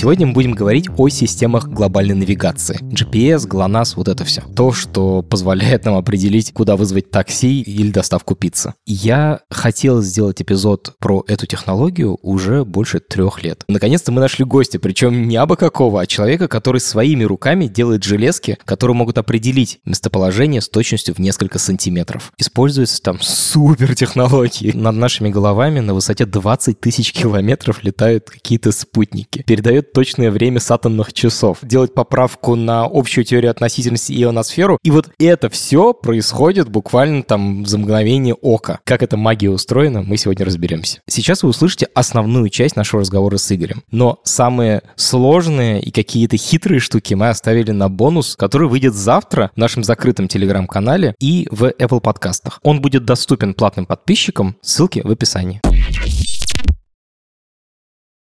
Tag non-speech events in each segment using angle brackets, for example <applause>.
Сегодня мы будем говорить о системах глобальной навигации. GPS, GLONASS, вот это все. То, что позволяет нам определить, куда вызвать такси или доставку пиццы. Я хотел сделать эпизод про эту технологию уже больше трех лет. Наконец-то мы нашли гостя, причем не абы какого, а человека, который своими руками делает железки, которые могут определить местоположение с точностью в несколько сантиметров. Используются там супер технологии. Над нашими головами на высоте 20 тысяч километров летают какие-то спутники. Передает точное время с атомных часов, делать поправку на общую теорию относительности и ионосферу. И вот это все происходит буквально там за мгновение ока. Как эта магия устроена, мы сегодня разберемся. Сейчас вы услышите основную часть нашего разговора с Игорем. Но самые сложные и какие-то хитрые штуки мы оставили на бонус, который выйдет завтра в нашем закрытом телеграм-канале и в Apple подкастах. Он будет доступен платным подписчикам, ссылки в описании.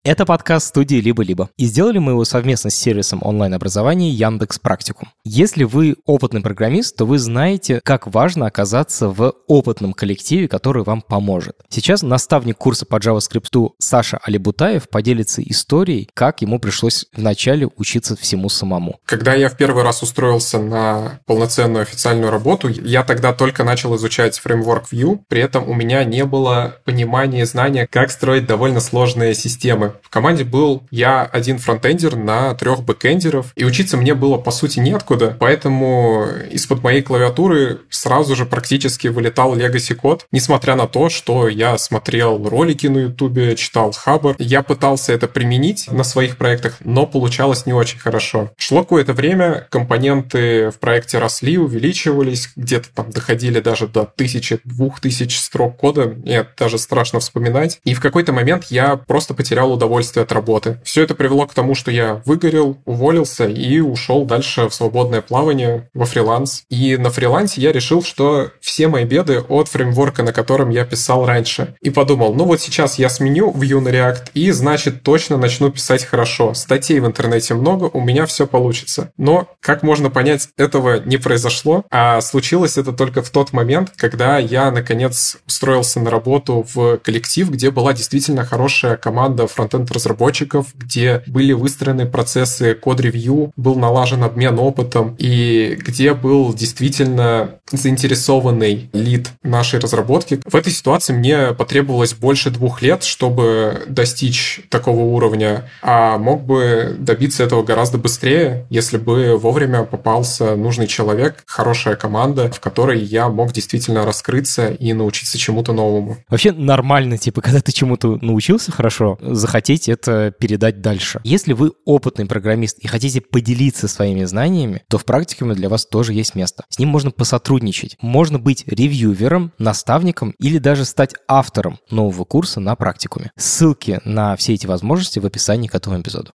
Это подкаст студии «Либо-либо». И сделали мы его совместно с сервисом онлайн-образования Яндекс Практикум. Если вы опытный программист, то вы знаете, как важно оказаться в опытном коллективе, который вам поможет. Сейчас наставник курса по JavaScript Саша Алибутаев поделится историей, как ему пришлось вначале учиться всему самому. Когда я в первый раз устроился на полноценную официальную работу, я тогда только начал изучать фреймворк Vue, при этом у меня не было понимания и знания, как строить довольно сложные системы в команде был я один фронтендер на трех бэкендеров, и учиться мне было, по сути, неоткуда, поэтому из-под моей клавиатуры сразу же практически вылетал legacy код, несмотря на то, что я смотрел ролики на ютубе, читал Хабр. Я пытался это применить на своих проектах, но получалось не очень хорошо. Шло какое-то время, компоненты в проекте росли, увеличивались, где-то там доходили даже до тысячи, двух тысяч строк кода, мне даже страшно вспоминать. И в какой-то момент я просто потерял удовольствие от работы. Все это привело к тому, что я выгорел, уволился и ушел дальше в свободное плавание, во фриланс. И на фрилансе я решил, что все мои беды от фреймворка, на котором я писал раньше. И подумал, ну вот сейчас я сменю Vue на React и, значит, точно начну писать хорошо. Статей в интернете много, у меня все получится. Но, как можно понять, этого не произошло, а случилось это только в тот момент, когда я, наконец, устроился на работу в коллектив, где была действительно хорошая команда фронт фронтенд-разработчиков, где были выстроены процессы код-ревью, был налажен обмен опытом, и где был действительно заинтересованный лид нашей разработки. В этой ситуации мне потребовалось больше двух лет, чтобы достичь такого уровня, а мог бы добиться этого гораздо быстрее, если бы вовремя попался нужный человек, хорошая команда, в которой я мог действительно раскрыться и научиться чему-то новому. Вообще нормально, типа, когда ты чему-то научился хорошо, заходить хотите это передать дальше. Если вы опытный программист и хотите поделиться своими знаниями, то в практикуме для вас тоже есть место. С ним можно посотрудничать. Можно быть ревьювером, наставником или даже стать автором нового курса на практикуме. Ссылки на все эти возможности в описании к этому эпизоду.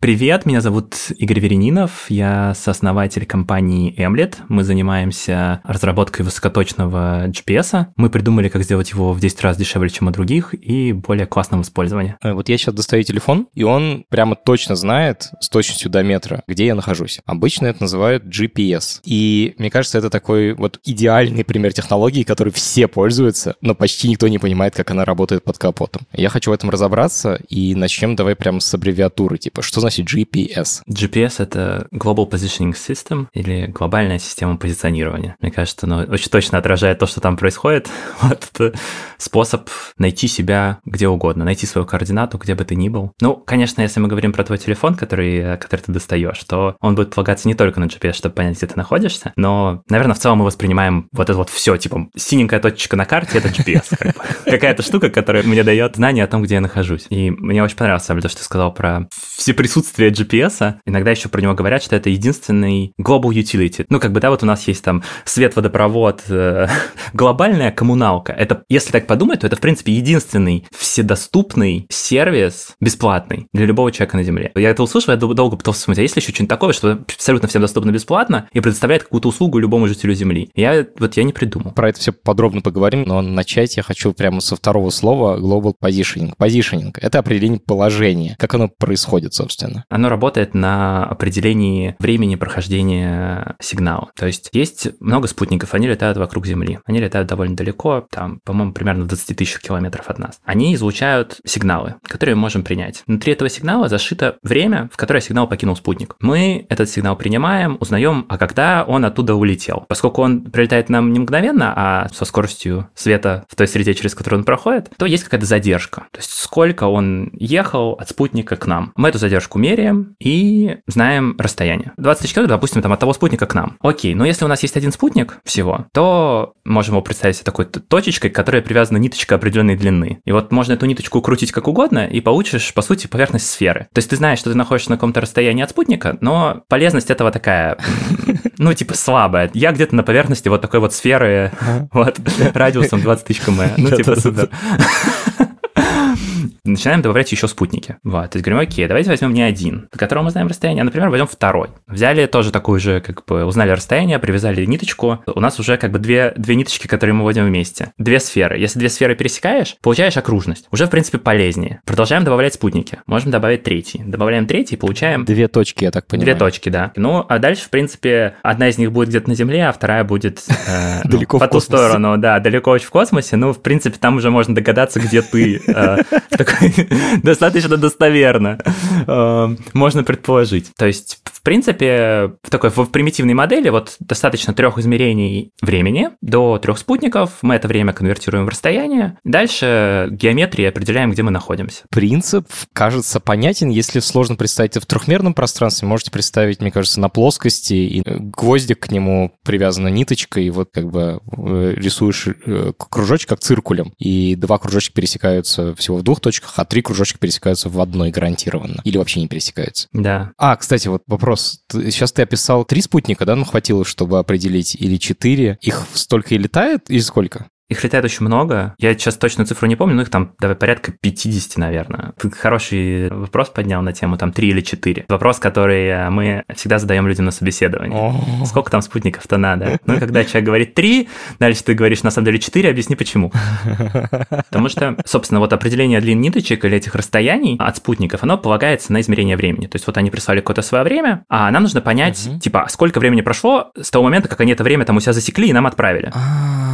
Привет, меня зовут Игорь Веренинов, я сооснователь компании Emlet. Мы занимаемся разработкой высокоточного GPS. Мы придумали, как сделать его в 10 раз дешевле, чем у других, и более классного использования. Э, вот я сейчас достаю телефон, и он прямо точно знает с точностью до метра, где я нахожусь. Обычно это называют GPS. И мне кажется, это такой вот идеальный пример технологии, которой все пользуются, но почти никто не понимает, как она работает под капотом. Я хочу в этом разобраться, и начнем давай прямо с аббревиатуры, типа, что значит GPS? GPS — это Global Positioning System или глобальная система позиционирования. Мне кажется, оно очень точно отражает то, что там происходит. <laughs> Вот это способ найти себя где угодно, найти свою координату, где бы ты ни был. Ну, конечно, если мы говорим про твой телефон, который, который ты достаешь, то он будет полагаться не только на GPS, чтобы понять, где ты находишься, но, наверное, в целом мы воспринимаем вот это вот все, типа, синенькая точечка на карте — это GPS. <laughs> Какая-то штука, которая мне дает знание о том, где я нахожусь. И мне очень понравилось, то, что ты сказал про все присутствие GPS, иногда еще про него говорят, что это единственный global utility. Ну, как бы, да, вот у нас есть там свет, водопровод, э, <laughs> глобальная коммуналка. Это, если так подумать, то это, в принципе, единственный вседоступный сервис бесплатный для любого человека на Земле. Я это услышал, я долго пытался смотреть, а есть ли еще что-нибудь такое, что абсолютно всем доступно бесплатно и предоставляет какую-то услугу любому жителю Земли? Я вот я не придумал. Про это все подробно поговорим, но начать я хочу прямо со второго слова global positioning. Positioning — это определение положения. Как оно происходит, собственно? Оно работает на определении времени прохождения сигнала. То есть есть много спутников, они летают вокруг Земли. Они летают довольно далеко, там, по-моему, примерно в 20 тысяч километров от нас. Они излучают сигналы, которые мы можем принять. Внутри этого сигнала зашито время, в которое сигнал покинул спутник. Мы этот сигнал принимаем, узнаем, а когда он оттуда улетел. Поскольку он прилетает нам не мгновенно, а со скоростью света в той среде, через которую он проходит, то есть какая-то задержка. То есть сколько он ехал от спутника к нам. Мы эту задержку меряем и знаем расстояние. 20 тысяч километров, допустим, там от того спутника к нам. Окей, но если у нас есть один спутник всего, то можем его представить такой точечкой, к которой привязана ниточка определенной длины. И вот можно эту ниточку крутить как угодно, и получишь, по сути, поверхность сферы. То есть ты знаешь, что ты находишься на каком-то расстоянии от спутника, но полезность этого такая, <laughs> ну, типа слабая. Я где-то на поверхности вот такой вот сферы, вот, радиусом 20 тысяч км. <laughs> Ну, типа супер <laughs> начинаем добавлять еще спутники. Вот, то есть говорим, окей, давайте возьмем не один, по которому мы знаем расстояние, а, например, возьмем второй. Взяли тоже такую же, как бы, узнали расстояние, привязали ниточку. У нас уже как бы две, две ниточки, которые мы вводим вместе. Две сферы. Если две сферы пересекаешь, получаешь окружность. Уже, в принципе, полезнее. Продолжаем добавлять спутники. Можем добавить третий. Добавляем третий, получаем... Две точки, я так понимаю. Две точки, да. Ну, а дальше, в принципе, одна из них будет где-то на Земле, а вторая будет э, <laughs> ну, далеко по ту сторону, да, далеко очень в космосе. Ну, в принципе, там уже можно догадаться, где ты э, <laughs> достаточно достоверно э, можно предположить. То есть, в принципе, в такой в примитивной модели вот достаточно трех измерений времени до трех спутников. Мы это время конвертируем в расстояние. Дальше геометрии определяем, где мы находимся. Принцип кажется понятен. Если сложно представить это в трехмерном пространстве, можете представить, мне кажется, на плоскости, и гвоздик к нему привязана ниточка, и вот как бы э, рисуешь э, кружочек как циркулем, и два кружочка пересекаются всего в двух точках, а три кружочка пересекаются в одной гарантированно. Или вообще не пересекаются. Да. А, кстати, вот вопрос. Сейчас ты описал три спутника, да, ну хватило, чтобы определить, или четыре. Их столько и летает, или сколько? Их летает очень много. Я сейчас точно цифру не помню, но их там давай, порядка 50, наверное. Ты хороший вопрос поднял на тему там 3 или 4. Вопрос, который э, мы всегда задаем людям на собеседовании. Сколько там спутников-то надо? Ну и когда человек говорит 3, дальше ты говоришь на самом деле 4, объясни почему. Потому что, собственно, вот определение длин ниточек или этих расстояний от спутников, оно полагается на измерение времени. То есть вот они прислали какое-то свое время, а нам нужно понять, типа, сколько времени прошло с того момента, как они это время там у себя засекли и нам отправили.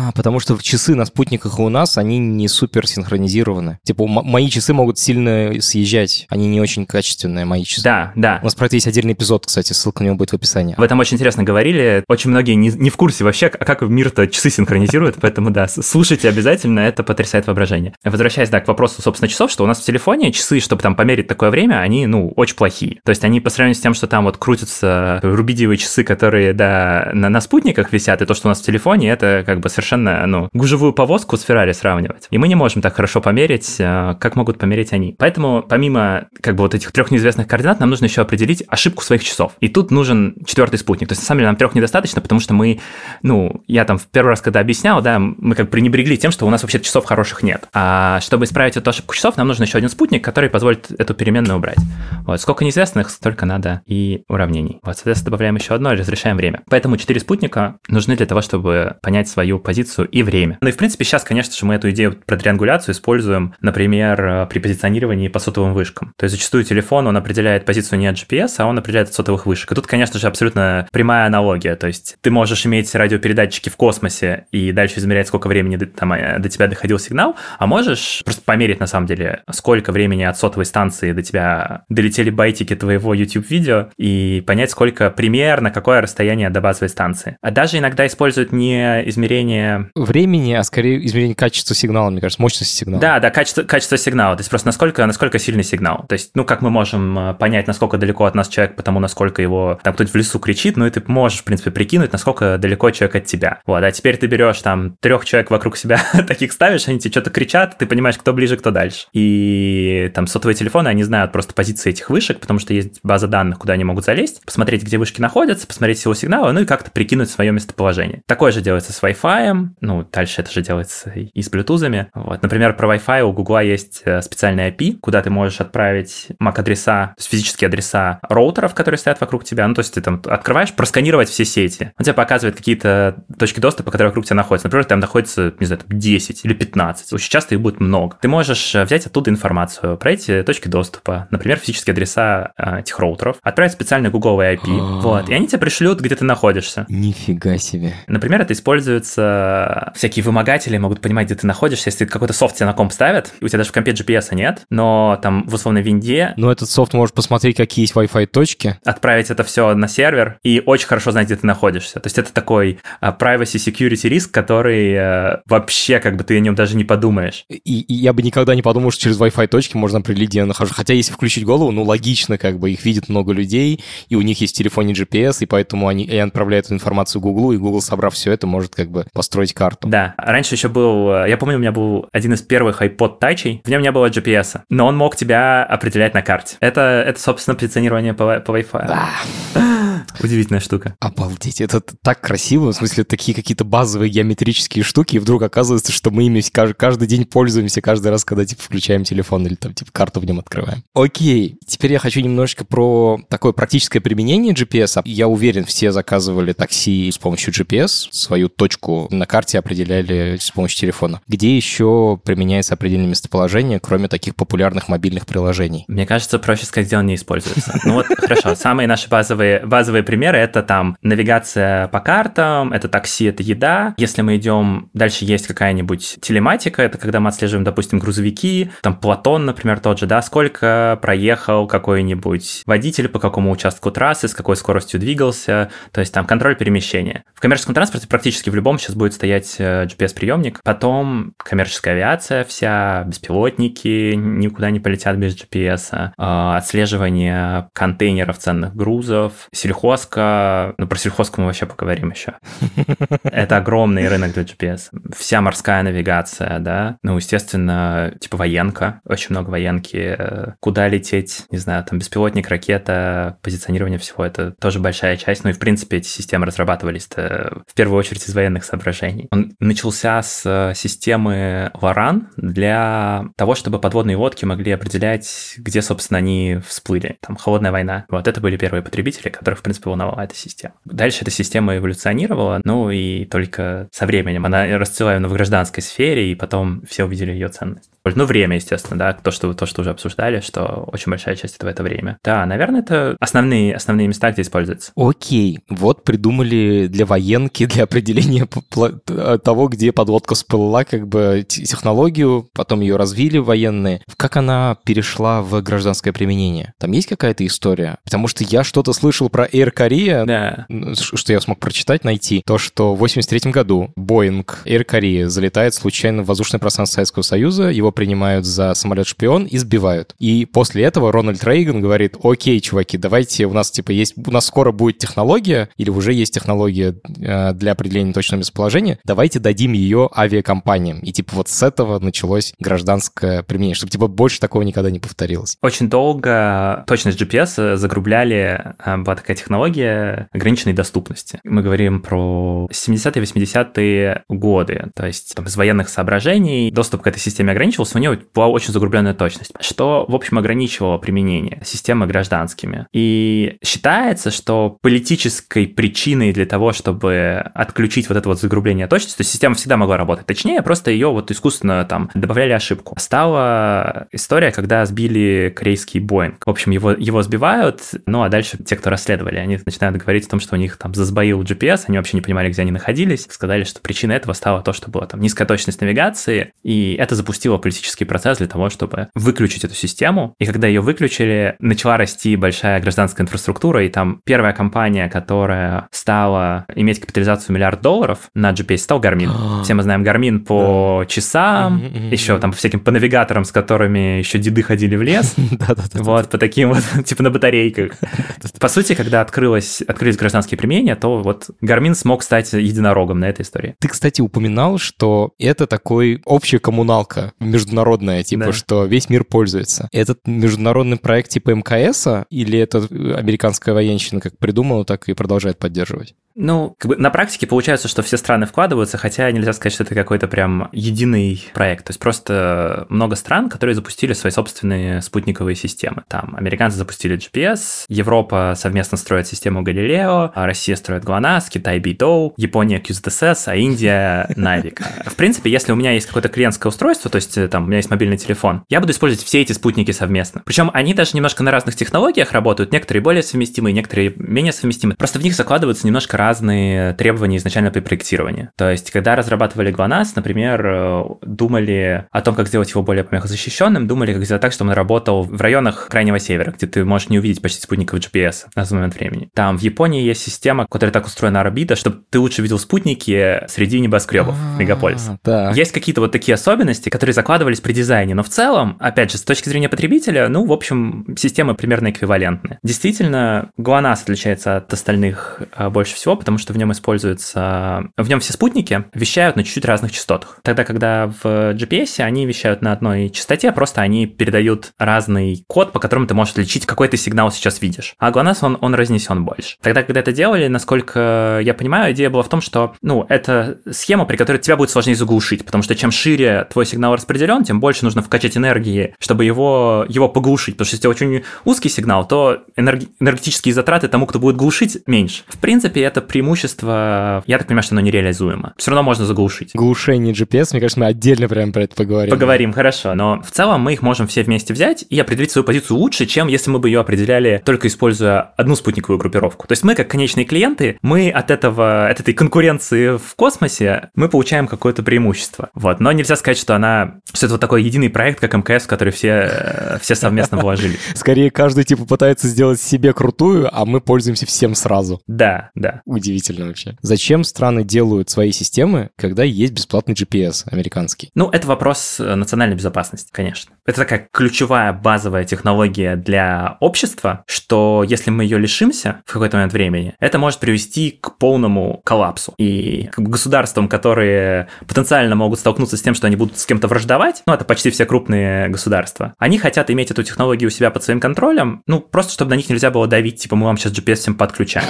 А, потому что часы на спутниках у нас, они не супер синхронизированы. Типа, мои часы могут сильно съезжать. Они не очень качественные, мои часы. Да, да. У нас про это есть отдельный эпизод, кстати, ссылка на него будет в описании. В этом очень интересно говорили. Очень многие не, не в курсе вообще, а как мир-то часы синхронизирует, поэтому да, слушайте обязательно, это потрясает воображение. Возвращаясь, да, к вопросу, собственно, часов, что у нас в телефоне часы, чтобы там померить такое время, они, ну, очень плохие. То есть они по сравнению с тем, что там вот крутятся рубидиевые часы, которые, да, на, на спутниках висят, и то, что у нас в телефоне, это как бы совершенно, ну, гужевую повозку с Феррари сравнивать. И мы не можем так хорошо померить, э, как могут померить они. Поэтому помимо как бы вот этих трех неизвестных координат, нам нужно еще определить ошибку своих часов. И тут нужен четвертый спутник. То есть на самом деле нам трех недостаточно, потому что мы, ну, я там в первый раз, когда объяснял, да, мы как пренебрегли тем, что у нас вообще часов хороших нет. А чтобы исправить эту ошибку часов, нам нужен еще один спутник, который позволит эту переменную убрать. Вот, сколько неизвестных, столько надо и уравнений. Вот, соответственно, добавляем еще одно и разрешаем время. Поэтому четыре спутника нужны для того, чтобы понять свою позицию и время. Ну и в принципе сейчас, конечно же, мы эту идею про триангуляцию используем, например, э, при позиционировании по сотовым вышкам. То есть зачастую телефон, он определяет позицию не от GPS, а он определяет от сотовых вышек. И тут, конечно же, абсолютно прямая аналогия. То есть ты можешь иметь радиопередатчики в космосе и дальше измерять, сколько времени там, э, до тебя доходил сигнал, а можешь просто померить, на самом деле, сколько времени от сотовой станции до тебя долетели байтики твоего YouTube-видео и понять, сколько примерно, какое расстояние до базовой станции. А даже иногда используют не измерение Времени, а скорее измерение качества сигнала, мне кажется, мощности сигнала. Да, да, качество, качество сигнала. То есть просто насколько, насколько сильный сигнал. То есть, ну, как мы можем э, понять, насколько далеко от нас человек, потому насколько его там кто-нибудь в лесу кричит, ну, и ты можешь, в принципе, прикинуть, насколько далеко человек от тебя. Вот, а теперь ты берешь там трех человек вокруг себя, <laughs> таких ставишь, они тебе что-то кричат, ты понимаешь, кто ближе, кто дальше. И там сотовые телефоны, они знают просто позиции этих вышек, потому что есть база данных, куда они могут залезть, посмотреть, где вышки находятся, посмотреть всего сигнала, ну и как-то прикинуть свое местоположение. Такое же делается с Wi-Fi, ну, дальше это же делается и с Bluetooth. Вот, например, про Wi-Fi у Google есть э, специальный API, куда ты можешь отправить MAC-адреса, то есть физические адреса роутеров, которые стоят вокруг тебя, ну, то есть ты там открываешь, просканировать все сети. Он тебе показывает какие-то точки доступа, которые вокруг тебя находятся. Например, там находится, не знаю, 10 или 15. Очень часто их будет много. Ты можешь э, взять оттуда информацию про эти точки доступа, например, физические адреса э, этих роутеров, отправить специальный Google IP, вот, и они тебе пришлют, где ты находишься. Нифига себе. Например, это используется, всякие вымогатели могут понимать, где ты находишься, если какой-то софт тебе на комп ставят, и у тебя даже в компе GPS нет, но там в условной винде... Но этот софт может посмотреть, какие есть Wi-Fi точки. Отправить это все на сервер и очень хорошо знать, где ты находишься. То есть это такой uh, privacy security риск, который uh, вообще как бы ты о нем даже не подумаешь. И, и я бы никогда не подумал, что через Wi-Fi точки можно определить, где я нахожусь. Хотя если включить голову, ну логично, как бы их видит много людей, и у них есть в телефоне GPS, и поэтому они и отправляют эту информацию Google, и Google, собрав все это, может как бы построить карту. Да, раньше еще был, э, я помню, у меня был один из первых iPod Touch, в нем не было GPS, но он мог тебя определять на карте. Это, это собственно, позиционирование по, по Wi-Fi. Да. <laughs> Удивительная штука. Обалдеть, это так красиво, в смысле, такие какие-то базовые геометрические штуки, и вдруг оказывается, что мы ими каждый, каждый день пользуемся, каждый раз, когда, типа, включаем телефон или, там, типа, карту в нем открываем. Окей, теперь я хочу немножечко про такое практическое применение GPS. Я уверен, все заказывали такси с помощью GPS, свою точку на карте определяли с помощью телефона. Где еще применяется определенное местоположение, кроме таких популярных мобильных приложений? Мне кажется, проще сказать, где он не используется. Ну вот, хорошо, самые наши базовые, базовые примеры — это там навигация по картам, это такси, это еда. Если мы идем, дальше есть какая-нибудь телематика, это когда мы отслеживаем, допустим, грузовики, там Платон, например, тот же, да, сколько проехал какой-нибудь водитель по какому участку трассы, с какой скоростью двигался, то есть там контроль перемещения. В коммерческом транспорте практически в любом сейчас будет стоять э, GPS-приемник. Потом коммерческая авиация вся, беспилотники никуда не полетят без GPS, а, отслеживание контейнеров ценных грузов, сельхозка, ну про сельхозку мы вообще поговорим еще. <laughs> Это огромный рынок для GPS. Вся морская навигация, да, ну, естественно, типа военка, очень много военки, куда лететь, не знаю, там беспилотник, ракета, позиционирование всего, это тоже большая часть, ну и в принципе эти системы разрабатывались в первую очередь из военных соображений. Он начался с системы Варан для того, чтобы подводные лодки могли определять, где, собственно, они всплыли. Там холодная война. Вот это были первые потребители, которых, в принципе, волновала эта система. Дальше эта система эволюционировала, ну и только со временем она расцвела в гражданской сфере, и потом все увидели ее ценность. Ну, время, естественно, да, то, что, то, что уже обсуждали, что очень большая часть этого это время. Да, наверное, это основные, основные места, где используется. Окей, вот придумали для военки, для определения того, где подлодка всплыла, как бы технологию, потом ее развили военные. Как она перешла в гражданское применение? Там есть какая-то история? Потому что я что-то слышал про Air Korea, да. что я смог прочитать, найти, то, что в 83 году Boeing Air Korea залетает случайно в воздушное пространство Советского Союза, его принимают за самолет-шпион и сбивают. И после этого Рональд Рейган говорит, окей, чуваки, давайте, у нас типа есть, у нас скоро будет технология, или уже есть технология э, для определения точного местоположения, давайте дадим ее авиакомпаниям. И типа вот с этого началось гражданское применение, чтобы типа больше такого никогда не повторилось. Очень долго точность GPS загрубляли, э, была такая технология ограниченной доступности. Мы говорим про 70-е, 80-е годы, то есть там, из военных соображений доступ к этой системе ограничивался, у него была очень загрубленная точность, что, в общем, ограничивало применение системы гражданскими. И считается, что политической причиной для того, чтобы отключить вот это вот загрубление точности, то есть система всегда могла работать точнее, просто ее вот искусственно там добавляли ошибку. Стала история, когда сбили корейский Боинг. В общем, его, его сбивают, ну а дальше те, кто расследовали, они начинают говорить о том, что у них там засбоил GPS, они вообще не понимали, где они находились. Сказали, что причиной этого стало то, что была там низкая точность навигации, и это запустило политический процесс для того, чтобы выключить эту систему. И когда ее выключили, начала расти большая гражданская инфраструктура, и там первая компания, которая стала иметь капитализацию миллиард долларов на GPS, стал Garmin. <gasps> Все мы знаем Garmin по часам, еще там по всяким по навигаторам, с которыми еще деды ходили в лес. <laughs> Вот, по таким вот, <laughs> типа на батарейках. <laughs> По сути, когда открылось, открылись гражданские применения, то вот Garmin смог стать единорогом на этой истории. Ты, кстати, упоминал, что это такой общая коммуналка международная, типа, да. что весь мир пользуется. Этот международный проект типа МКС или это американская военщина как придумала, так и продолжает поддерживать? Ну, как бы на практике получается, что все страны вкладываются, хотя нельзя сказать, что это какой-то прям единый проект. То есть просто много стран, которые запустили свои собственные спутниковые системы. Там американцы запустили GPS, Европа совместно строит систему Галилео, а Россия строит ГЛОНАСС, Китай Бейдоу, Япония QZSS, а Индия <laughs> Навик. В принципе, если у меня есть какое-то клиентское устройство, то есть там у меня есть мобильный телефон, я буду использовать все эти спутники совместно. Причем они даже немножко на разных технологиях работают, некоторые более совместимые, некоторые менее совместимые. Просто в них закладываются немножко разные требования изначально при проектировании. То есть, когда разрабатывали GLONASS, например, э, думали о том, как сделать его более помехозащищенным, думали, как сделать так, чтобы он работал в районах Крайнего Севера, где ты можешь не увидеть почти спутников GPS на тот момент времени. Там в Японии есть система, которая так устроена орбита, чтобы ты лучше видел спутники среди небоскребов а, мегаполиса. Есть какие-то вот такие особенности, которые закладывались при дизайне, но в целом, опять же, с точки зрения потребителя, ну, в общем, системы примерно эквивалентны. Действительно, GLONASS отличается от остальных э, больше всего, потому что в нем используется... В нем все спутники вещают на чуть-чуть разных частотах. Тогда, когда в GPS они вещают на одной частоте, просто они передают разный код, по которому ты можешь отличить, какой ты сигнал сейчас видишь. А GLONASS, он, он разнесен больше. Тогда, когда это делали, насколько я понимаю, идея была в том, что, ну, это схема, при которой тебя будет сложнее заглушить, потому что чем шире твой сигнал распределен, тем больше нужно вкачать энергии, чтобы его, его поглушить. Потому что если очень узкий сигнал, то энерги- энергетические затраты тому, кто будет глушить, меньше. В принципе, это преимущество, я так понимаю, что оно нереализуемо. Все равно можно заглушить. Глушение GPS, мне кажется, мы отдельно прямо про это поговорим. Поговорим, хорошо. Но в целом мы их можем все вместе взять и определить свою позицию лучше, чем если мы бы ее определяли только используя одну спутниковую группировку. То есть мы, как конечные клиенты, мы от этого, от этой конкуренции в космосе, мы получаем какое-то преимущество. Вот. Но нельзя сказать, что она, что это вот такой единый проект, как МКС, в который все, все совместно вложили. Скорее, каждый типа пытается сделать себе крутую, а мы пользуемся всем сразу. Да, да. Удивительно вообще. Зачем страны делают свои системы, когда есть бесплатный GPS американский? Ну, это вопрос э, национальной безопасности, конечно. Это такая ключевая базовая технология для общества, что если мы ее лишимся в какой-то момент времени, это может привести к полному коллапсу. И к государствам, которые потенциально могут столкнуться с тем, что они будут с кем-то враждовать, ну, это почти все крупные государства, они хотят иметь эту технологию у себя под своим контролем, ну, просто чтобы на них нельзя было давить, типа, мы вам сейчас GPS всем подключаем.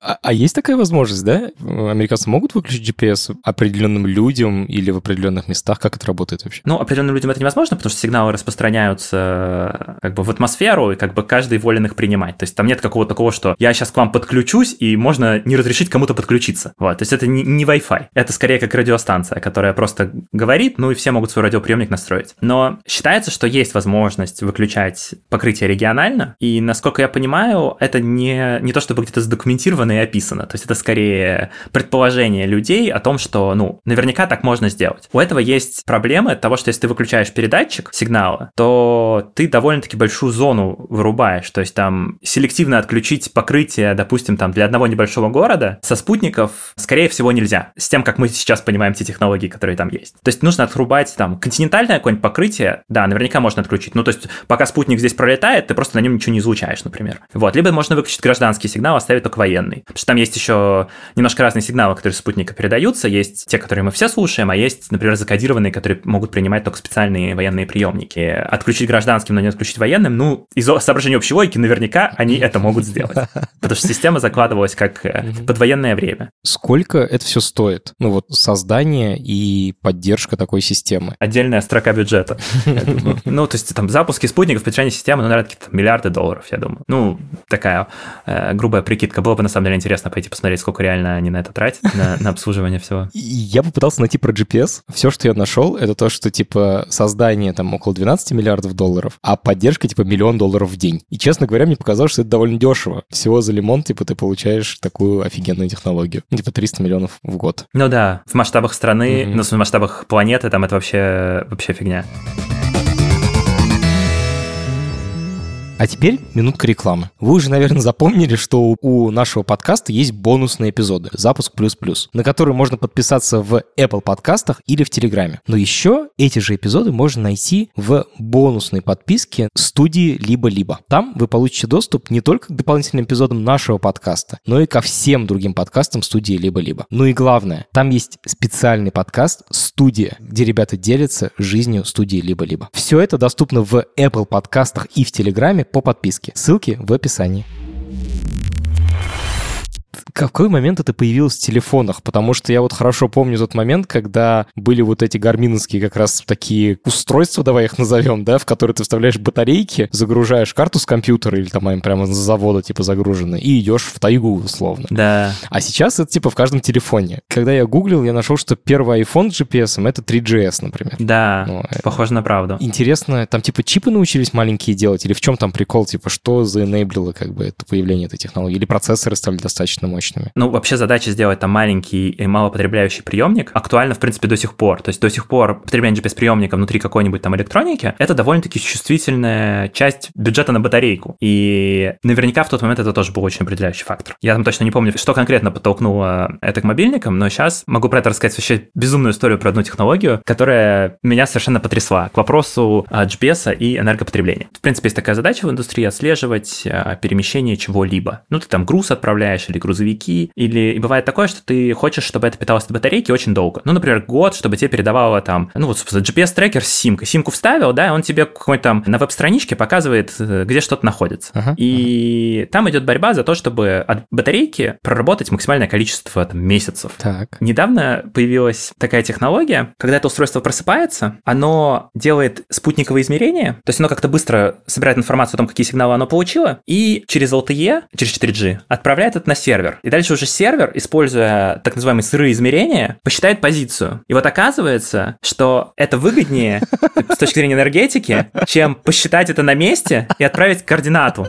А, а есть такая возможность, да? Американцы могут выключить GPS определенным людям или в определенных местах? Как это работает вообще? Ну, определенным людям это невозможно, потому что сигналы распространяются как бы в атмосферу, и как бы каждый волен их принимать. То есть там нет какого-то такого, что я сейчас к вам подключусь, и можно не разрешить кому-то подключиться. Вот. То есть это не, не Wi-Fi. Это скорее как радиостанция, которая просто говорит, ну и все могут свой радиоприемник настроить. Но считается, что есть возможность выключать покрытие регионально, и насколько я понимаю, это не, не то, чтобы где-то задокументировано и описано. То есть это скорее предположение людей о том, что, ну, наверняка так можно сделать. У этого есть проблемы от того, что если ты выключаешь передатчик сигнала, то ты довольно-таки большую зону вырубаешь. То есть там селективно отключить покрытие, допустим, там для одного небольшого города со спутников, скорее всего, нельзя. С тем, как мы сейчас понимаем те технологии, которые там есть. То есть нужно отрубать там континентальное какое-нибудь покрытие, да, наверняка можно отключить. Ну, то есть пока спутник здесь пролетает, ты просто на нем ничего не излучаешь, например. Вот. Либо можно выключить гражданский сигнал, оставить только военный. Потому что там есть еще немножко разные сигналы, которые с спутника передаются. Есть те, которые мы все слушаем, а есть, например, закодированные, которые могут принимать только специальные военные приемники. Отключить гражданским, но не отключить военным, ну, из соображения общей логики, наверняка они это могут сделать. <laughs> Потому что система закладывалась как э, под военное время. Сколько это все стоит? Ну вот создание и поддержка такой системы. Отдельная строка бюджета. <laughs> Ну, то есть там запуски спутников, поддержание системы, ну, наверное, какие-то миллиарды долларов, я думаю. Ну, такая э, грубая прикидка. было бы на самом деле интересно пойти посмотреть, сколько реально они на это тратят, на обслуживание всего. <laughs> Я попытался найти про GPS. Все, что я нашел, это то, что типа создание там около 12 миллиардов долларов, а поддержка типа миллион долларов в день. И, честно говоря, мне показалось, что это довольно дешево. Всего за лимон, типа, ты получаешь такую офигенную технологию. Ну, типа 300 миллионов в год. Ну да, в масштабах страны, mm-hmm. ну, в масштабах планеты, там это вообще, вообще фигня. А теперь минутка рекламы. Вы уже, наверное, запомнили, что у нашего подкаста есть бонусные эпизоды «Запуск плюс-плюс», на которые можно подписаться в Apple подкастах или в Телеграме. Но еще эти же эпизоды можно найти в бонусной подписке студии «Либо-либо». Там вы получите доступ не только к дополнительным эпизодам нашего подкаста, но и ко всем другим подкастам студии «Либо-либо». Ну и главное, там есть специальный подкаст «Студия», где ребята делятся жизнью студии «Либо-либо». Все это доступно в Apple подкастах и в Телеграме по подписке. Ссылки в описании какой момент это появилось в телефонах? Потому что я вот хорошо помню тот момент, когда были вот эти гарминовские как раз такие устройства, давай их назовем, да, в которые ты вставляешь батарейки, загружаешь карту с компьютера или там прямо с завода типа загружены, и идешь в тайгу условно. Да. А сейчас это типа в каждом телефоне. Когда я гуглил, я нашел, что первый iPhone с GPS это 3GS, например. Да, ну, э, похоже на правду. Интересно, там типа чипы научились маленькие делать, или в чем там прикол, типа что заэнейблило как бы это появление этой технологии, или процессоры стали достаточно мощными? Ну, вообще задача сделать там маленький и малопотребляющий приемник актуальна, в принципе, до сих пор. То есть до сих пор потребление GPS-приемника внутри какой-нибудь там электроники — это довольно-таки чувствительная часть бюджета на батарейку. И наверняка в тот момент это тоже был очень определяющий фактор. Я там точно не помню, что конкретно подтолкнуло это к мобильникам, но сейчас могу про это рассказать вообще безумную историю про одну технологию, которая меня совершенно потрясла к вопросу а, GPS и энергопотребления. В принципе, есть такая задача в индустрии отслеживать а, перемещение чего-либо. Ну, ты там груз отправляешь или грузовик батарейки, или и бывает такое, что ты хочешь, чтобы это питалось от батарейки очень долго. Ну, например, год, чтобы тебе передавало там, ну вот, собственно, GPS-трекер с симкой. Симку вставил, да, он тебе какой-то там на веб-страничке показывает, э, где что-то находится. Uh-huh, и uh-huh. там идет борьба за то, чтобы от батарейки проработать максимальное количество там, месяцев. Так. Недавно появилась такая технология, когда это устройство просыпается, оно делает спутниковые измерения, то есть оно как-то быстро собирает информацию о том, какие сигналы оно получило, и через LTE, через 4G, отправляет это на сервер. И дальше уже сервер, используя так называемые сырые измерения, посчитает позицию. И вот оказывается, что это выгоднее <laughs> с точки зрения энергетики, чем посчитать это на месте и отправить координату.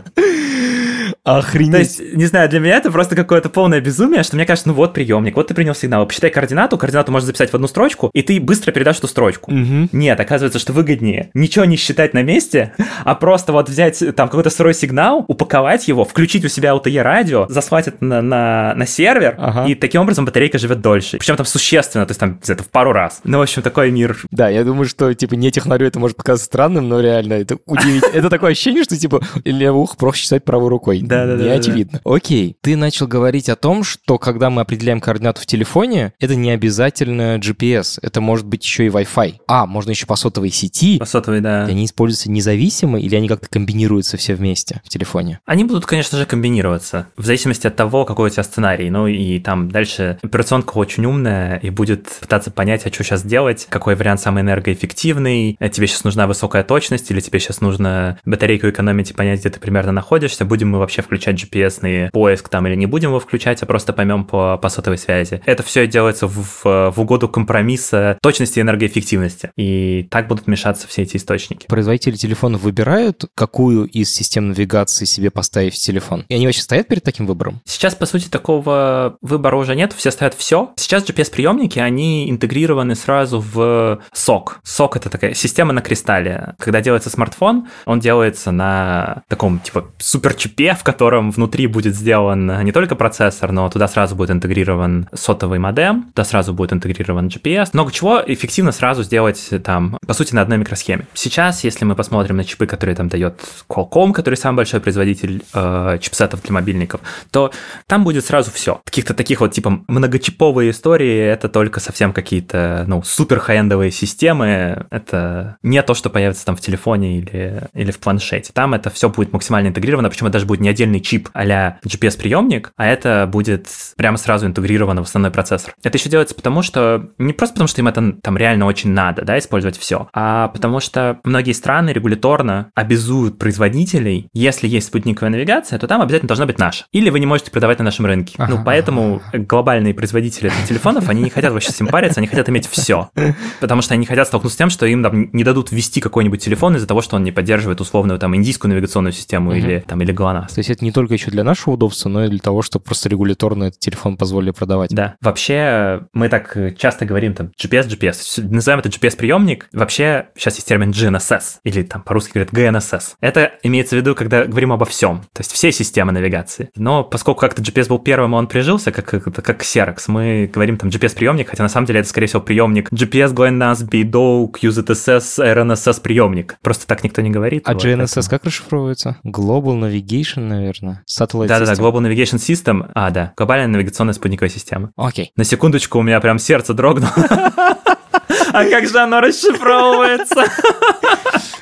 Охренеть. То есть, не знаю, для меня это просто какое-то полное безумие, что мне кажется, ну вот приемник, вот ты принял сигнал, посчитай координату, координату можно записать в одну строчку, и ты быстро передашь эту строчку. Угу. Нет, оказывается, что выгоднее ничего не считать на месте, <laughs> а просто вот взять там какой-то сырой сигнал, упаковать его, включить у себя LTE радио, заслать это на, на, на сервер, ага. и таким образом батарейка живет дольше. Причем там существенно, то есть там где-то в пару раз. Ну, в общем, такой мир. Да, я думаю, что типа не технарю это может показаться странным, но реально это удивительно. Это такое ощущение, что типа левое ухо проще читать правой рукой. Да, да, да. Не очевидно. Окей, ты начал говорить о том, что когда мы определяем координату в телефоне, это не обязательно GPS, это может быть еще и Wi-Fi. А, можно еще по сотовой сети. По сотовой, да. И они используются независимо или они как-то комбинируются все вместе в телефоне? Они будут, конечно же, комбинироваться, в зависимости от того, какой у тебя сценарий. Ну и там дальше операционка очень умная и будет пытаться понять, а что сейчас делать, какой вариант самый энергоэффективный, э, тебе сейчас нужна высокая точность или тебе сейчас нужно батарейку экономить и понять, где ты примерно находишься, будем мы вообще включать GPS поиск там или не будем его включать, а просто поймем по, по сотовой связи. Это все делается в, в угоду компромисса точности и энергоэффективности. И так будут мешаться все эти источники. Производители телефонов выбирают, какую из систем навигации себе поставить в телефон? И они вообще стоят перед таким выбором? Сейчас, по сути, такого выбора уже нет, все ставят все. Сейчас GPS-приемники, они интегрированы сразу в SOC. SOC — это такая система на кристалле. Когда делается смартфон, он делается на таком, типа, суперчипе, в котором внутри будет сделан не только процессор, но туда сразу будет интегрирован сотовый модем, туда сразу будет интегрирован GPS. Много чего эффективно сразу сделать там, по сути, на одной микросхеме. Сейчас, если мы посмотрим на чипы, которые там дает Qualcomm, который самый большой производитель э, чипсетов для мобильников, то там будет сразу все. Каких-то таких вот типа многочиповые истории, это только совсем какие-то, ну, супер хай-эндовые системы. Это не то, что появится там в телефоне или, или в планшете. Там это все будет максимально интегрировано, причем это даже будет не один отдельный чип а GPS-приемник, а это будет прямо сразу интегрировано в основной процессор. Это еще делается потому, что не просто потому, что им это там реально очень надо, да, использовать все, а потому что многие страны регуляторно обязуют производителей, если есть спутниковая навигация, то там обязательно должна быть наша. Или вы не можете продавать на нашем рынке. Ага. Ну, поэтому глобальные производители телефонов, они не хотят вообще с этим париться, они хотят иметь все. Потому что они хотят столкнуться с тем, что им там не дадут ввести какой-нибудь телефон из-за того, что он не поддерживает условную там индийскую навигационную систему угу. или там или ГЛОНАСС. То есть это не только еще для нашего удобства, но и для того, чтобы просто регуляторно этот телефон позволили продавать. Да. Вообще мы так часто говорим там GPS, GPS. Называем это GPS-приемник. Вообще сейчас есть термин GNSS или там по-русски говорят GNSS. Это имеется в виду, когда говорим обо всем. То есть все системы навигации. Но поскольку как-то GPS был первым, он прижился, как, как, как Xerox, мы говорим там GPS-приемник, хотя на самом деле это, скорее всего, приемник GPS, GLONASS, BDO, QZSS, RNSS приемник. Просто так никто не говорит. А вот, GNSS поэтому... как расшифровывается? Global Navigation, наверное? Satellite Да-да-да, Global Navigation System. А, да, глобальная навигационная спутниковая система. Окей. На секундочку у меня прям сердце дрогнуло. <laughs> А как же оно расшифровывается?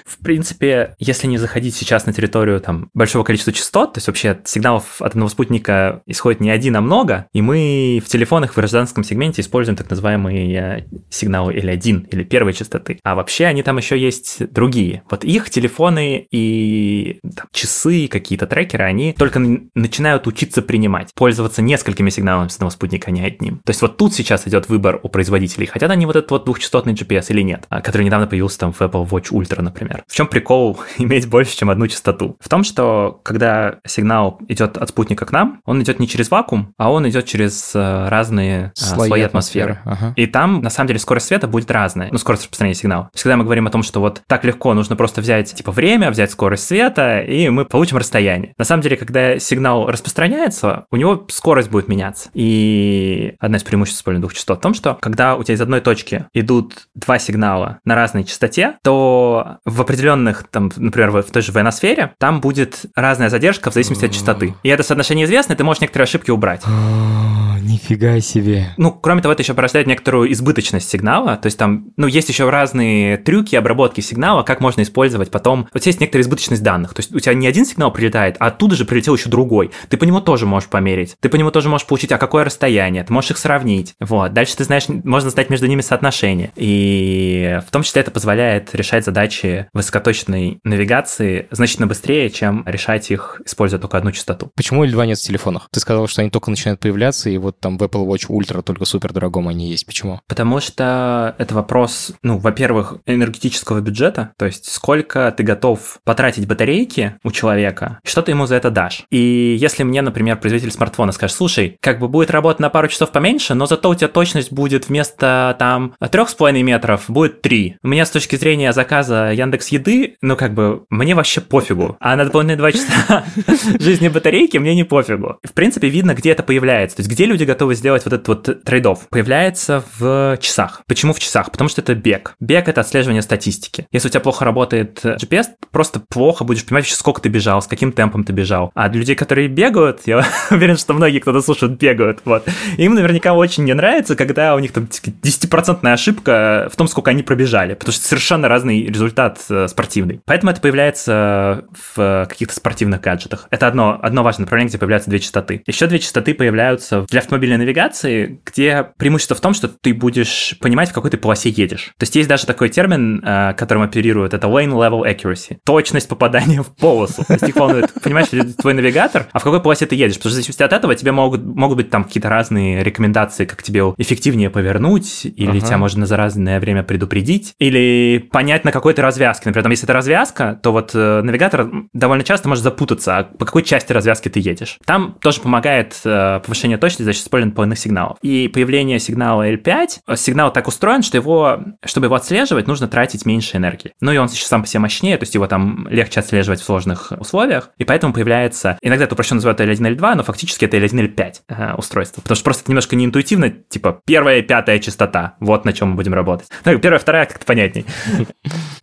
В принципе, если не заходить сейчас на территорию там большого количества частот, то есть вообще сигналов от одного спутника исходит не один, а много, и мы в телефонах в гражданском сегменте используем так называемые сигналы L1 или первой частоты. А вообще они там еще есть другие. Вот их телефоны и там, часы, какие-то трекеры, они только начинают учиться принимать, пользоваться несколькими сигналами с одного спутника, а не одним. То есть вот тут сейчас идет выбор у производителей, хотят они вот этот вот двухчастотный GPS или нет, а, который недавно появился там в Apple Watch Ultra, например. В чем прикол <laughs> иметь больше, чем одну частоту? В том, что когда сигнал идет от спутника к нам, он идет не через вакуум, а он идет через э, разные э, слои, слои атмосферы. Ага. И там, на самом деле, скорость света будет разная, ну, скорость распространения сигнала. То есть, когда мы говорим о том, что вот так легко, нужно просто взять, типа, время, взять скорость света, и мы получим расстояние. На самом деле, когда сигнал распространяется, у него скорость будет меняться. И одна из преимуществ двух частот в том, что когда у тебя из одной точки идут два сигнала на разной частоте, то в определенных, там, например, в той же ионосфере, там будет разная задержка в зависимости от частоты. И это соотношение известно, и ты можешь некоторые ошибки убрать. <gasps> <laughs> Нифига себе. Ну, кроме того, это еще порождает некоторую избыточность сигнала. То есть там, ну, есть еще разные трюки обработки сигнала, как можно использовать потом. Вот есть некоторая избыточность данных. То есть у тебя не один сигнал прилетает, а оттуда же прилетел еще другой. Ты по нему тоже можешь померить. Ты по нему тоже можешь получить, а какое расстояние. Ты можешь их сравнить. Вот. Дальше ты знаешь, можно знать между ними соотношение. И в том числе это позволяет решать задачи высокоточной навигации значительно быстрее, чем решать их, используя только одну частоту. Почему L2 нет в телефонах? Ты сказал, что они только начинают появляться, и вот там в Apple Watch Ultra только супер дорогом они есть. Почему? Потому что это вопрос, ну, во-первых, энергетического бюджета, то есть сколько ты готов потратить батарейки у человека, что ты ему за это дашь. И если мне, например, производитель смартфона скажет, слушай, как бы будет работать на пару часов поменьше, но зато у тебя точность будет вместо там трех с половиной метров будет три. У меня с точки зрения заказа Яндекс Еды, ну как бы мне вообще пофигу. А на дополнительные два часа <laughs> жизни батарейки мне не пофигу. В принципе, видно, где это появляется. То есть где люди готовы сделать вот этот вот трейдов? Появляется в часах. Почему в часах? Потому что это бег. Бег — это отслеживание статистики. Если у тебя плохо работает GPS, просто плохо будешь понимать, сколько ты бежал, с каким темпом ты бежал. А для людей, которые бегают, я <laughs> уверен, что многие, кто-то слушает, бегают, вот. Им наверняка очень не нравится, когда у них там 10% ошибка в том, сколько они пробежали, потому что совершенно разный результат э, спортивный. Поэтому это появляется в каких-то спортивных гаджетах. Это одно, одно важное направление, где появляются две частоты. Еще две частоты появляются для автомобильной навигации, где преимущество в том, что ты будешь понимать, в какой ты полосе едешь. То есть есть даже такой термин, э, которым оперируют, это lane level accuracy. Точность попадания <laughs> в полосу. То есть их волнует, понимаешь, твой навигатор, а в какой полосе ты едешь. Потому что в зависимости от этого тебе могут, могут быть там какие-то разные рекомендации, как тебе эффективнее повернуть, или ага. тебя можно за разное время предупредить, или понять, на какой ты развязке. Например, там, если это развязка, то вот э, навигатор довольно часто может запутаться, а по какой части развязки ты едешь. Там тоже помогает э, повышение точности за счет использования полных сигналов. И появление сигнала L5, э, сигнал так устроен, что его, чтобы его отслеживать, нужно тратить меньше энергии. Ну и он еще сам по себе мощнее, то есть его там легче отслеживать в сложных условиях, и поэтому появляется, иногда это упрощенно называют L1, L2, но фактически это L1, L5 э, устройство, потому что просто это немножко неинтуитивно, типа первая пятая частота, вот на чем мы будем работать. Ну, первая, вторая как-то понятней.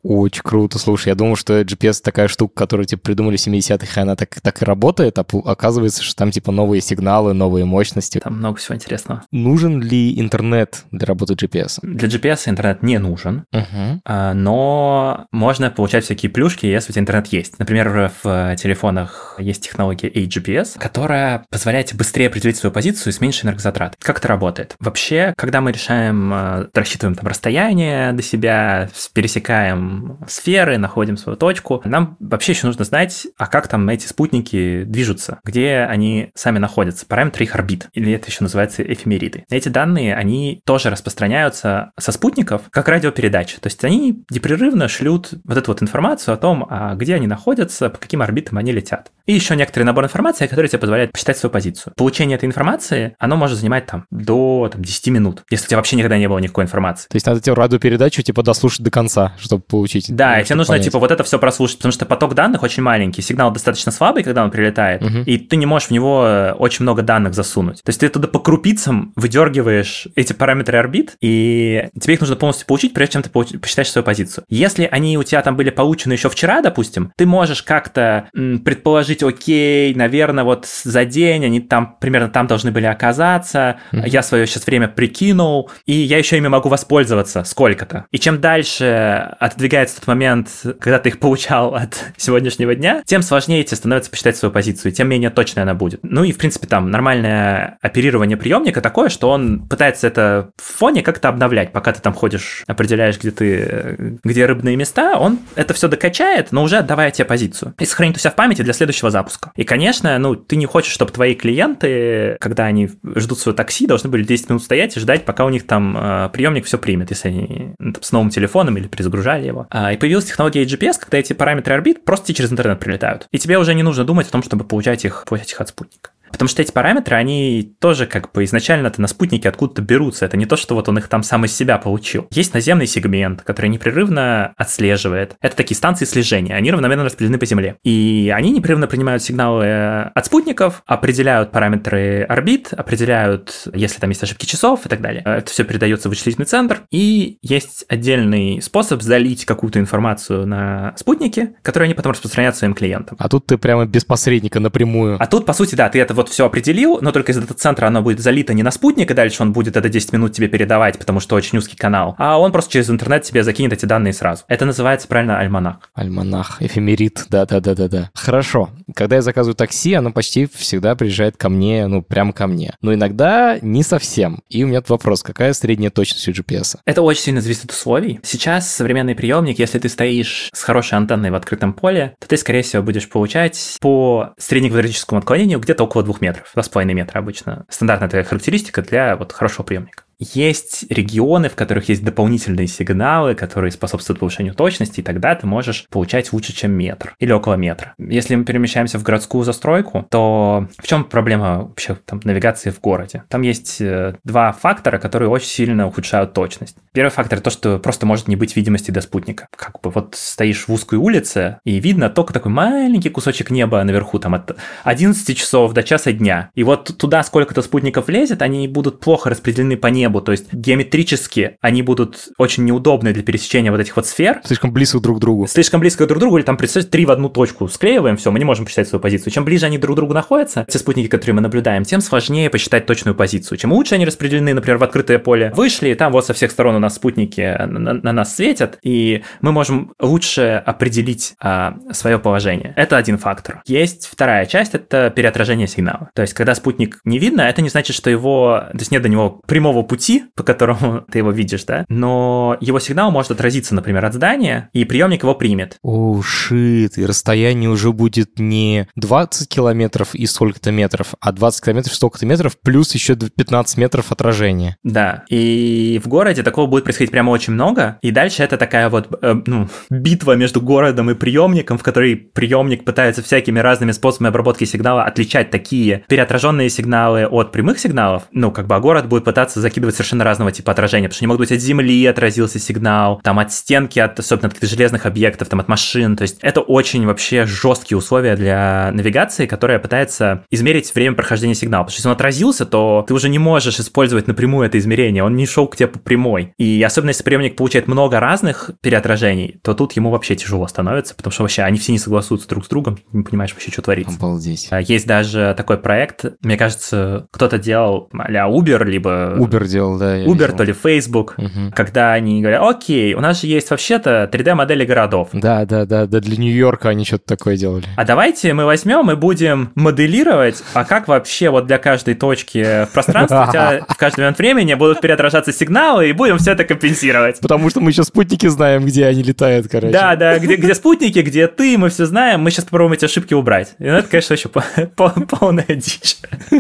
Очень круто. Слушай, я думал, что GPS такая штука, которую типа придумали в 70-х, и она так, так и работает, а оказывается, что там типа новые сигналы, новые мощности. Там много всего интересного. Нужен ли интернет для работы GPS? Для GPS интернет не нужен, Угу. но можно получать всякие плюшки, если у тебя интернет есть. Например, в телефонах есть технология AGPS, которая позволяет быстрее определить свою позицию с меньшей энергозатрат. Как это работает? Вообще, когда мы решаем, э, рассчитываем там расстояние до себя, пересекаем сферы, находим свою точку, нам вообще еще нужно знать, а как там эти спутники движутся, где они сами находятся, параметры их орбит, или это еще называется эфемериды. Эти данные, они тоже распространяются со спутников как радиопередача, то есть они непрерывно шлют вот эту вот информацию о том, а где они находятся, по каким орбитам они летят. И еще некоторый набор информации, который тебе позволяет посчитать свою позицию. Получение этой информации, оно может занимать там до там, 10 минут, если у тебя вообще никогда не было никакой информации. То есть надо тебе радиопередачу типа дослушать до конца, чтобы получить. Да, ну, и тебе нужно понять. типа вот это все прослушать, потому что поток данных очень маленький, сигнал достаточно слабый, когда он прилетает, Мгм. и ты не можешь в него э, очень много данных засунуть. То есть ты туда по крупицам выдергиваешь эти параметры орбит, и тебе их нужно полностью получить, прежде чем ты получ- посчитаешь свою позицию. Если они у тебя там были получены еще вчера, допустим, ты можешь как-то м, предположить, окей, наверное, вот за день они там примерно там должны были оказаться, Мгм. я свое сейчас время прикинул, и я еще ими могу воспользоваться сколько-то. И чем дальше отодвигается тот момент, когда ты их получал от <laughs> сегодняшнего дня, тем сложнее тебе становится посчитать свою позицию, тем менее точной она будет. Ну и, в принципе, там нормальное оперирование приемника такое, что он пытается это в фоне как-то обновлять, пока ты там ходишь, определяешь, где ты, где рыбные места, он это все докачает, но уже отдавая тебе позицию. И сохранит у себя в памяти для следующего запуска. И, конечно, ну, ты не хочешь, чтобы твои клиенты, когда они ждут свое такси, должны были 10 минут стоять и ждать, пока у них там э, приемник все примет, если они ну, там, с новым телефоном или перезагружали его. А, и появилась технология GPS, когда эти параметры орбит просто через интернет прилетают. И тебе уже не нужно думать о том, чтобы получать их, получать их от спутника. Потому что эти параметры, они тоже как бы изначально-то на спутнике откуда-то берутся. Это не то, что вот он их там сам из себя получил. Есть наземный сегмент, который непрерывно отслеживает. Это такие станции слежения. Они равномерно распределены по Земле. И они непрерывно принимают сигналы э, от спутников, определяют параметры орбит, определяют, если там есть ошибки часов и так далее. Это все передается в вычислительный центр. И есть отдельный способ залить какую-то информацию на спутники, которые они потом распространяют своим клиентам. А тут ты прямо без посредника напрямую. А тут, по сути, да, ты это вот все определил, но только из этого центра оно будет залито не на спутник, и дальше он будет это 10 минут тебе передавать, потому что очень узкий канал, а он просто через интернет тебе закинет эти данные сразу. Это называется правильно альманах. Альманах, эфемерит, да-да-да-да-да. Хорошо. Когда я заказываю такси, оно почти всегда приезжает ко мне, ну, прямо ко мне. Но иногда не совсем. И у меня тут вопрос, какая средняя точность у GPS? Это очень сильно зависит от условий. Сейчас современный приемник, если ты стоишь с хорошей антенной в открытом поле, то ты, скорее всего, будешь получать по среднеквадратическому отклонению где-то около 2 метров, 2,5 метра обычно. Стандартная такая характеристика для вот хорошего приемника. Есть регионы, в которых есть дополнительные сигналы, которые способствуют повышению точности, и тогда ты можешь получать лучше, чем метр или около метра. Если мы перемещаемся в городскую застройку, то в чем проблема вообще там, навигации в городе? Там есть э, два фактора, которые очень сильно ухудшают точность. Первый фактор то, что просто может не быть видимости до спутника. Как бы вот стоишь в узкой улице, и видно только такой маленький кусочек неба наверху, там от 11 часов до часа дня. И вот туда сколько-то спутников лезет, они будут плохо распределены по небу, то есть геометрически они будут очень неудобны для пересечения вот этих вот сфер, Слишком близко друг к другу. слишком близко друг к другу, или там, представьте, три в одну точку склеиваем, все, мы не можем посчитать свою позицию. Чем ближе они друг к другу находятся, те спутники, которые мы наблюдаем, тем сложнее посчитать точную позицию. Чем лучше они распределены, например, в открытое поле, вышли, и там вот со всех сторон у нас спутники на, на нас светят, и мы можем лучше определить а, свое положение. Это один фактор. Есть вторая часть, это переотражение сигнала. То есть, когда спутник не видно, это не значит, что его, то есть нет до него прямого пути, по которому <laughs> ты его видишь, да, но его сигнал может отразиться, например, от здания, и приемник его примет. О, шит, и расстояние уже будет не 20 километров и сколько-то метров, а 20 километров и столько-то метров, плюс еще 15 метров отражения. Да, и в городе такого будет происходить прямо очень много, и дальше это такая вот э, ну, <laughs> битва между городом и приемником, в которой приемник пытается всякими разными способами обработки сигнала отличать такие переотраженные сигналы от прямых сигналов, ну, как бы, а город будет пытаться закидывать накидывать совершенно разного типа отражения, потому что не могут быть от земли отразился сигнал, там от стенки, от, особенно от каких-то железных объектов, там от машин. То есть это очень вообще жесткие условия для навигации, которая пытается измерить время прохождения сигнала. Потому что если он отразился, то ты уже не можешь использовать напрямую это измерение, он не шел к тебе по прямой. И особенно если приемник получает много разных переотражений, то тут ему вообще тяжело становится, потому что вообще они все не согласуются друг с другом, не понимаешь вообще, что творится. Обалдеть. А Есть даже такой проект, мне кажется, кто-то делал а Uber, либо... Uber делал, да. Uber, видел. то ли Facebook, Мгм. когда они говорят, окей, у нас же есть вообще-то 3D-модели городов. Да, да, да, да, для Нью-Йорка они что-то такое делали. А давайте мы возьмем и будем моделировать, а как вообще вот для каждой точки в пространстве у тебя <laughs> в каждый момент времени будут переотражаться сигналы, и будем все это компенсировать. Потому что мы еще спутники знаем, где они летают, короче. Да, да, где, где спутники, где ты, мы все знаем, мы сейчас попробуем эти ошибки убрать. И ну, это, конечно, еще по- по- полная дичь. <laughs>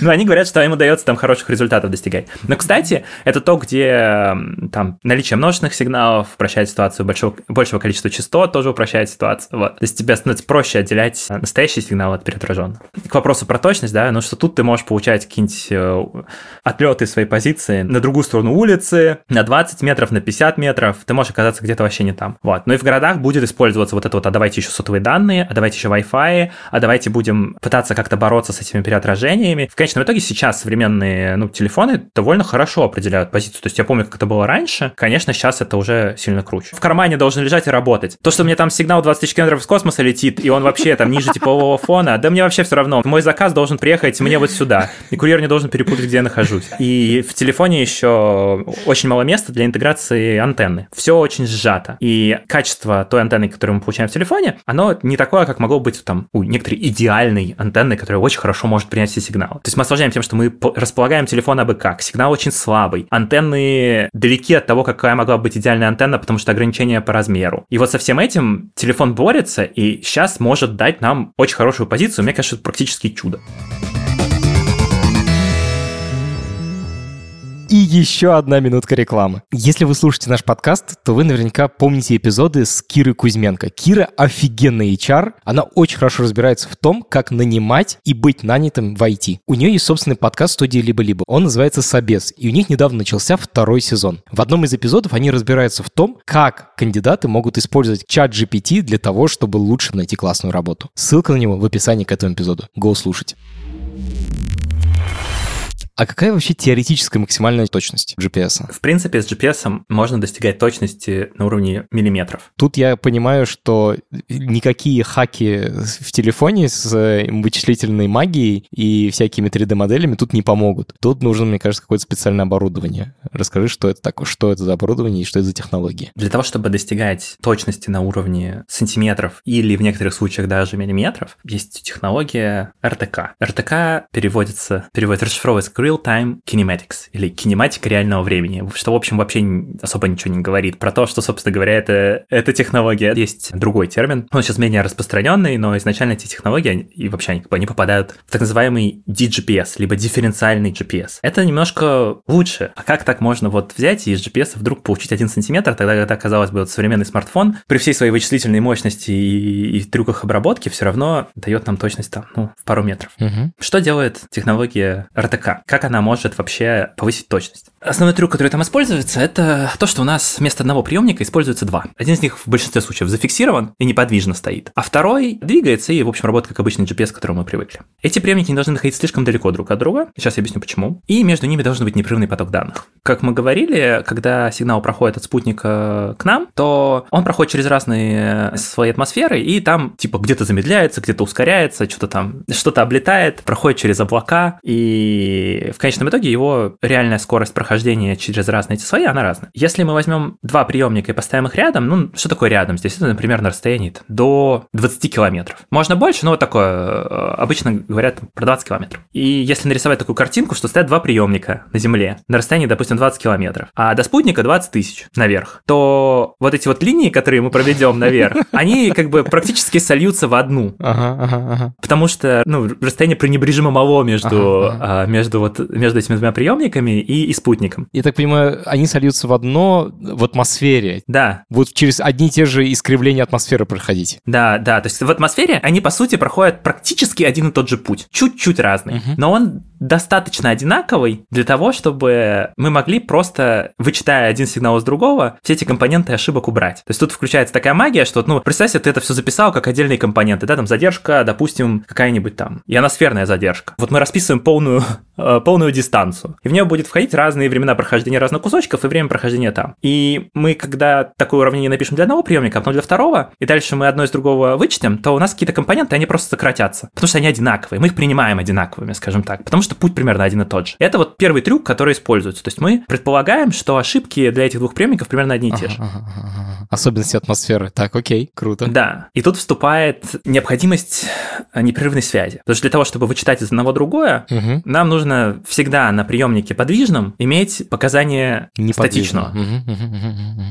Но они говорят, что им удается там хороших результатов достигать. Но, кстати, это то, где там наличие множественных сигналов упрощает ситуацию, большого, большего количества частот тоже упрощает ситуацию. Вот. То есть тебе становится проще отделять э, настоящий сигнал от переотраженного. К вопросу про точность, да, ну что тут ты можешь получать какие-нибудь э, отлеты своей позиции на другую сторону улицы, на 20 метров, на 50 метров, ты можешь оказаться где-то вообще не там. Вот. Ну и в городах будет использоваться вот это вот, а давайте еще сотовые данные, а давайте еще Wi-Fi, а давайте будем пытаться как-то бороться с этими переотражениями. В конечном итоге сейчас современные ну, телефоны довольно хорошо определяют позицию. То есть я помню, как это было раньше. Конечно, сейчас это уже сильно круче. В кармане должен лежать и работать. То, что мне там сигнал 20 тысяч километров из космоса летит, и он вообще там ниже типового фона, да мне вообще все равно. Мой заказ должен приехать мне вот сюда. И курьер не должен перепутать, где я нахожусь. И в телефоне еще очень мало места для интеграции антенны. Все очень сжато. И качество той антенны, которую мы получаем в телефоне, оно не такое, как могло быть там у некоторой идеальной антенны, которая очень хорошо может принять все сигналы. То есть мы осложняем тем, что мы по- располагаем телефон абы как. Сигнал очень слабый. Антенны далеки от того, какая могла быть идеальная антенна, потому что ограничения по размеру. И вот со всем этим телефон борется, и сейчас может дать нам очень хорошую позицию. Мне кажется, это практически чудо. И еще одна минутка рекламы. Если вы слушаете наш подкаст, то вы наверняка помните эпизоды с Кирой Кузьменко. Кира офигенный HR. Она очень хорошо разбирается в том, как нанимать и быть нанятым в IT. У нее есть собственный подкаст студии «Либо-либо». Он называется «Собес». И у них недавно начался второй сезон. В одном из эпизодов они разбираются в том, как кандидаты могут использовать чат GPT для того, чтобы лучше найти классную работу. Ссылка на него в описании к этому эпизоду. Го слушать. А какая вообще теоретическая максимальная точность GPS? В принципе, с GPS можно достигать точности на уровне миллиметров. Тут я понимаю, что никакие хаки в телефоне с э, вычислительной магией и всякими 3D-моделями тут не помогут. Тут нужно, мне кажется, какое-то специальное оборудование. Расскажи, что это такое, что это за оборудование и что это за технологии. Для того, чтобы достигать точности на уровне сантиметров или в некоторых случаях даже миллиметров, есть технология RTK. RTK переводится, переводится, расшифровывается как Real-Time Kinematics или кинематика реального времени, что, в общем, вообще особо ничего не говорит про то, что, собственно говоря, это, эта технология. Есть другой термин, он сейчас менее распространенный, но изначально эти технологии и вообще они, они попадают в так называемый DGPS, либо дифференциальный GPS. Это немножко лучше. А как так можно вот взять и из GPS вдруг получить 1 сантиметр, тогда, когда, казалось бы, вот современный смартфон при всей своей вычислительной мощности и, и трюках обработки все равно дает нам точность там, ну, в пару метров. Мгм. Что делает технология RTK? Как она может вообще повысить точность? Основной трюк, который там используется, это то, что у нас вместо одного приемника используется два. Один из них в большинстве случаев зафиксирован и неподвижно стоит, а второй двигается и, в общем, работает как обычный GPS, к которому мы привыкли. Эти приемники не должны находиться слишком далеко друг от друга, сейчас я объясню почему, и между ними должен быть непрерывный поток данных. Как мы говорили, когда сигнал проходит от спутника к нам, то он проходит через разные свои атмосферы, и там типа где-то замедляется, где-то ускоряется, что-то там, что-то облетает, проходит через облака, и в конечном итоге его реальная скорость прохождения через разные эти слои, она разная. Если мы возьмем два приемника и поставим их рядом, ну, что такое рядом здесь? Это, например, на расстоянии до 20 километров. Можно больше, но вот такое, э, обычно говорят про 20 километров. И если нарисовать такую картинку, что стоят два приемника на Земле на расстоянии, допустим, 20 километров, а до спутника 20 тысяч наверх, то вот эти вот линии, которые мы проведем наверх, <laughs> они как бы практически сольются в одну. Ага, ага, ага. Потому что, ну, расстояние пренебрежимо мало между, Ага, ага. а, между, вот, между этими двумя приемниками и, и спутником. Я так понимаю, они сольются в одно в атмосфере. Да, Вот через одни и те же искривления атмосферы проходить. да, да. То есть в атмосфере они, по сути, проходят практически один и тот же путь. Чуть-чуть разный. Мгм. Но он достаточно одинаковый для того, чтобы мы могли просто, вычитая один сигнал из другого, все эти компоненты ошибок убрать. То есть тут включается такая магия, что, ну, представь ты это все записал как отдельные компоненты, да, там задержка, допустим, какая-нибудь там ионосферная задержка. Вот мы расписываем полную, <laughs> э, полную дистанцию, и в нее будет входить разные времена прохождения разных кусочков и время прохождения там. И мы, когда такое уравнение напишем для одного приемника, а потом для второго, и дальше мы одно из другого вычтем, то у нас какие-то компоненты, они просто сократятся, потому что они одинаковые, мы их принимаем одинаковыми, скажем так, потому что путь примерно один и тот же. Это вот первый трюк, который используется. То есть мы предполагаем, что ошибки для этих двух приемников примерно одни и те же. Особенности атмосферы. Так, окей, круто. Да. И тут вступает необходимость непрерывной связи. Потому что для того, чтобы вычитать из одного другое, Угу. нам нужно всегда на приемнике подвижном иметь показания статичного.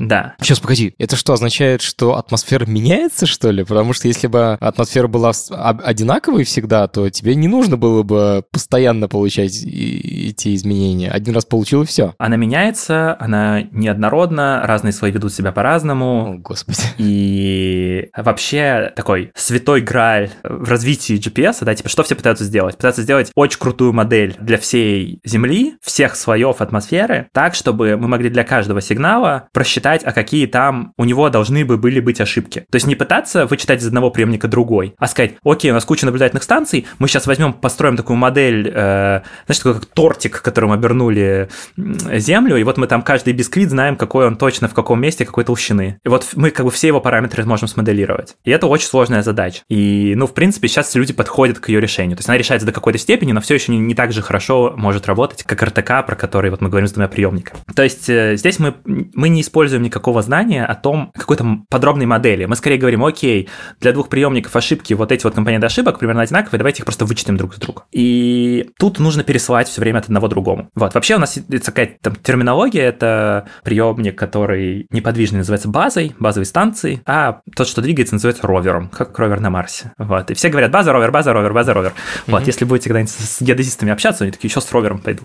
Да. Сейчас, погоди, это что, означает, что атмосфера меняется, что ли? Потому что если бы атмосфера была об- одинаковой всегда, то тебе не нужно было бы постоянно получать и- эти изменения. Один раз получил и все. Она меняется, она неоднородна, разные слои ведут себя по-разному. О, господи. И вообще такой святой грааль в развитии GPS, да, типа что все пытаются сделать? Пытаются сделать очень крутую модель для всей Земли, всех слоев атмосферы, так, чтобы мы могли для каждого сигнала просчитать, а какие там у него должны бы были быть ошибки. То есть не пытаться вычитать из одного приемника другой, а сказать, окей, у нас куча наблюдательных станций, мы сейчас возьмем, построим такую модель, э, знаешь, такой как тортик, которым обернули Землю, и вот мы там каждый бисквит знаем, какой он точно в каком месте, какой толщины. И вот мы как бы все его параметры можем смоделировать. И это очень сложная задача. И, ну, в принципе, сейчас люди подходят к ее решению. То есть она решается до какой-то степени, но все еще не, не так же хорошо может работать, как РТК, про который вот мы говорим с двумя приемниками. То есть э, здесь мы, мы не используем никакого знания о том, какой-то подробной модели. Мы скорее говорим, окей, для двух приемников ошибки, вот эти вот компоненты ошибок примерно одинаковые, давайте их просто вычтем друг с друга. И тут нужно пересылать все время от одного другому. Вот, вообще у нас есть такая там терминология, это приемник, который неподвижный, называется базой, базовой станцией, а тот, что двигается, называется ровером, как ровер на Марсе. Вот, и все говорят база, ровер, база, ровер, база, ровер. Вот, если будете когда-нибудь с геодезистами общаться, они такие, еще с ровером пойду.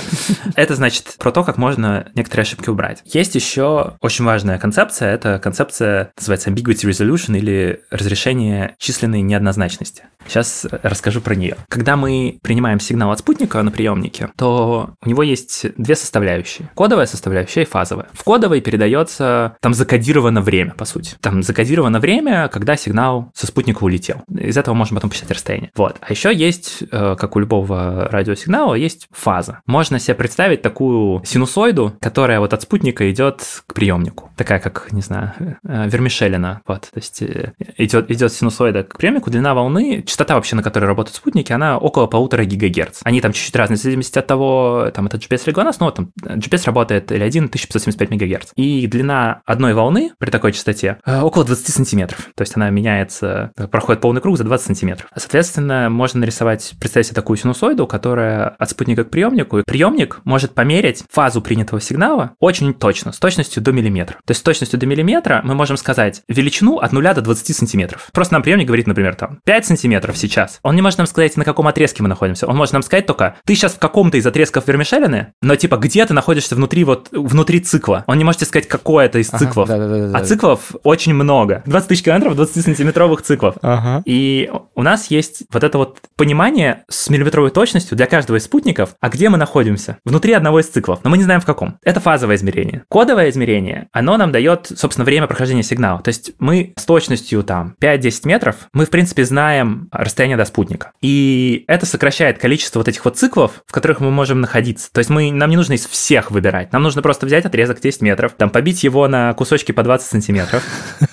<laughs> Это значит про то, как можно некоторые ошибки убрать. Есть еще очень важная концепция, это концепция, называется ambiguity resolution или разрешение численной неоднозначности. Сейчас расскажу про нее. Когда мы принимаем сигнал от спутника на приемнике, то у него есть две составляющие. Кодовая составляющая и фазовая. В кодовой передается, там закодировано время, по сути. Там закодировано время, когда сигнал со спутника улетел. Из этого можно потом посчитать расстояние. Вот. А еще есть, э, как у любого радиосигнала, есть фаза. Можно себе представить такую синусоиду, которая вот от спутника идет к приемнику. Такая, как, не знаю, э, вермишелина. Вот. То есть э, идет, идет синусоида к приемнику, длина волны, частота вообще, на которой работают спутники, она около полутора гигагерц. Они там чуть-чуть разные, в зависимости от того, там это GPS или GLONASS, но вот там GPS работает или 1 1575 мегагерц. И длина одной волны при такой частоте э, около 20 сантиметров. То есть она меняется, э, проходит полный круг за 20 сантиметров. Соответственно, можно нарисовать, представить себе такую синусоиду, которая от спутника к приемнику. И приемник может померить фазу принятого сигнала очень точно, с точностью до миллиметра. То есть с точностью до миллиметра мы можем сказать величину от 0 до 20 сантиметров. Просто нам приемник говорит, например, там 5 сантиметров сейчас. Он не может нам сказать, на каком отрезке мы находимся. Он может нам сказать только, ты сейчас в каком-то из отрезков вермишелины, но типа где ты находишься внутри вот внутри цикла. Он не может тебе сказать, какой это из Ага, циклов. да-да-да-да. А циклов очень много. 20 тысяч километров 20-сантиметровых циклов. Ага. И у нас есть вот это вот понимание с миллиметровой точностью для каждого из спутников, а где мы находимся? Внутри одного из циклов, но мы не знаем в каком. Это фазовое измерение. Кодовое измерение, оно нам дает, собственно, время прохождения сигнала. То есть мы с точностью там 5-10 метров, мы, в принципе, знаем расстояние до спутника. И это сокращает количество вот этих вот циклов, в которых мы можем находиться. То есть мы, нам не нужно из всех выбирать. Нам нужно просто взять отрезок 10 метров, там побить его на кусочки по 20 сантиметров.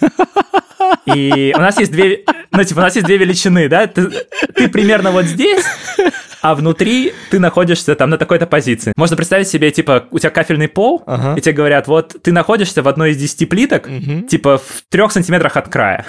<laughs> И у нас есть две, ну, типа, у нас есть две величины, да? Ты, ты примерно вот здесь, а внутри ты находишься там на такой-то позиции. Можно представить себе, типа, у тебя кафельный пол, Ага. и тебе говорят, вот ты находишься в одной из 10 плиток, Мгм. типа, в трех сантиметрах от края.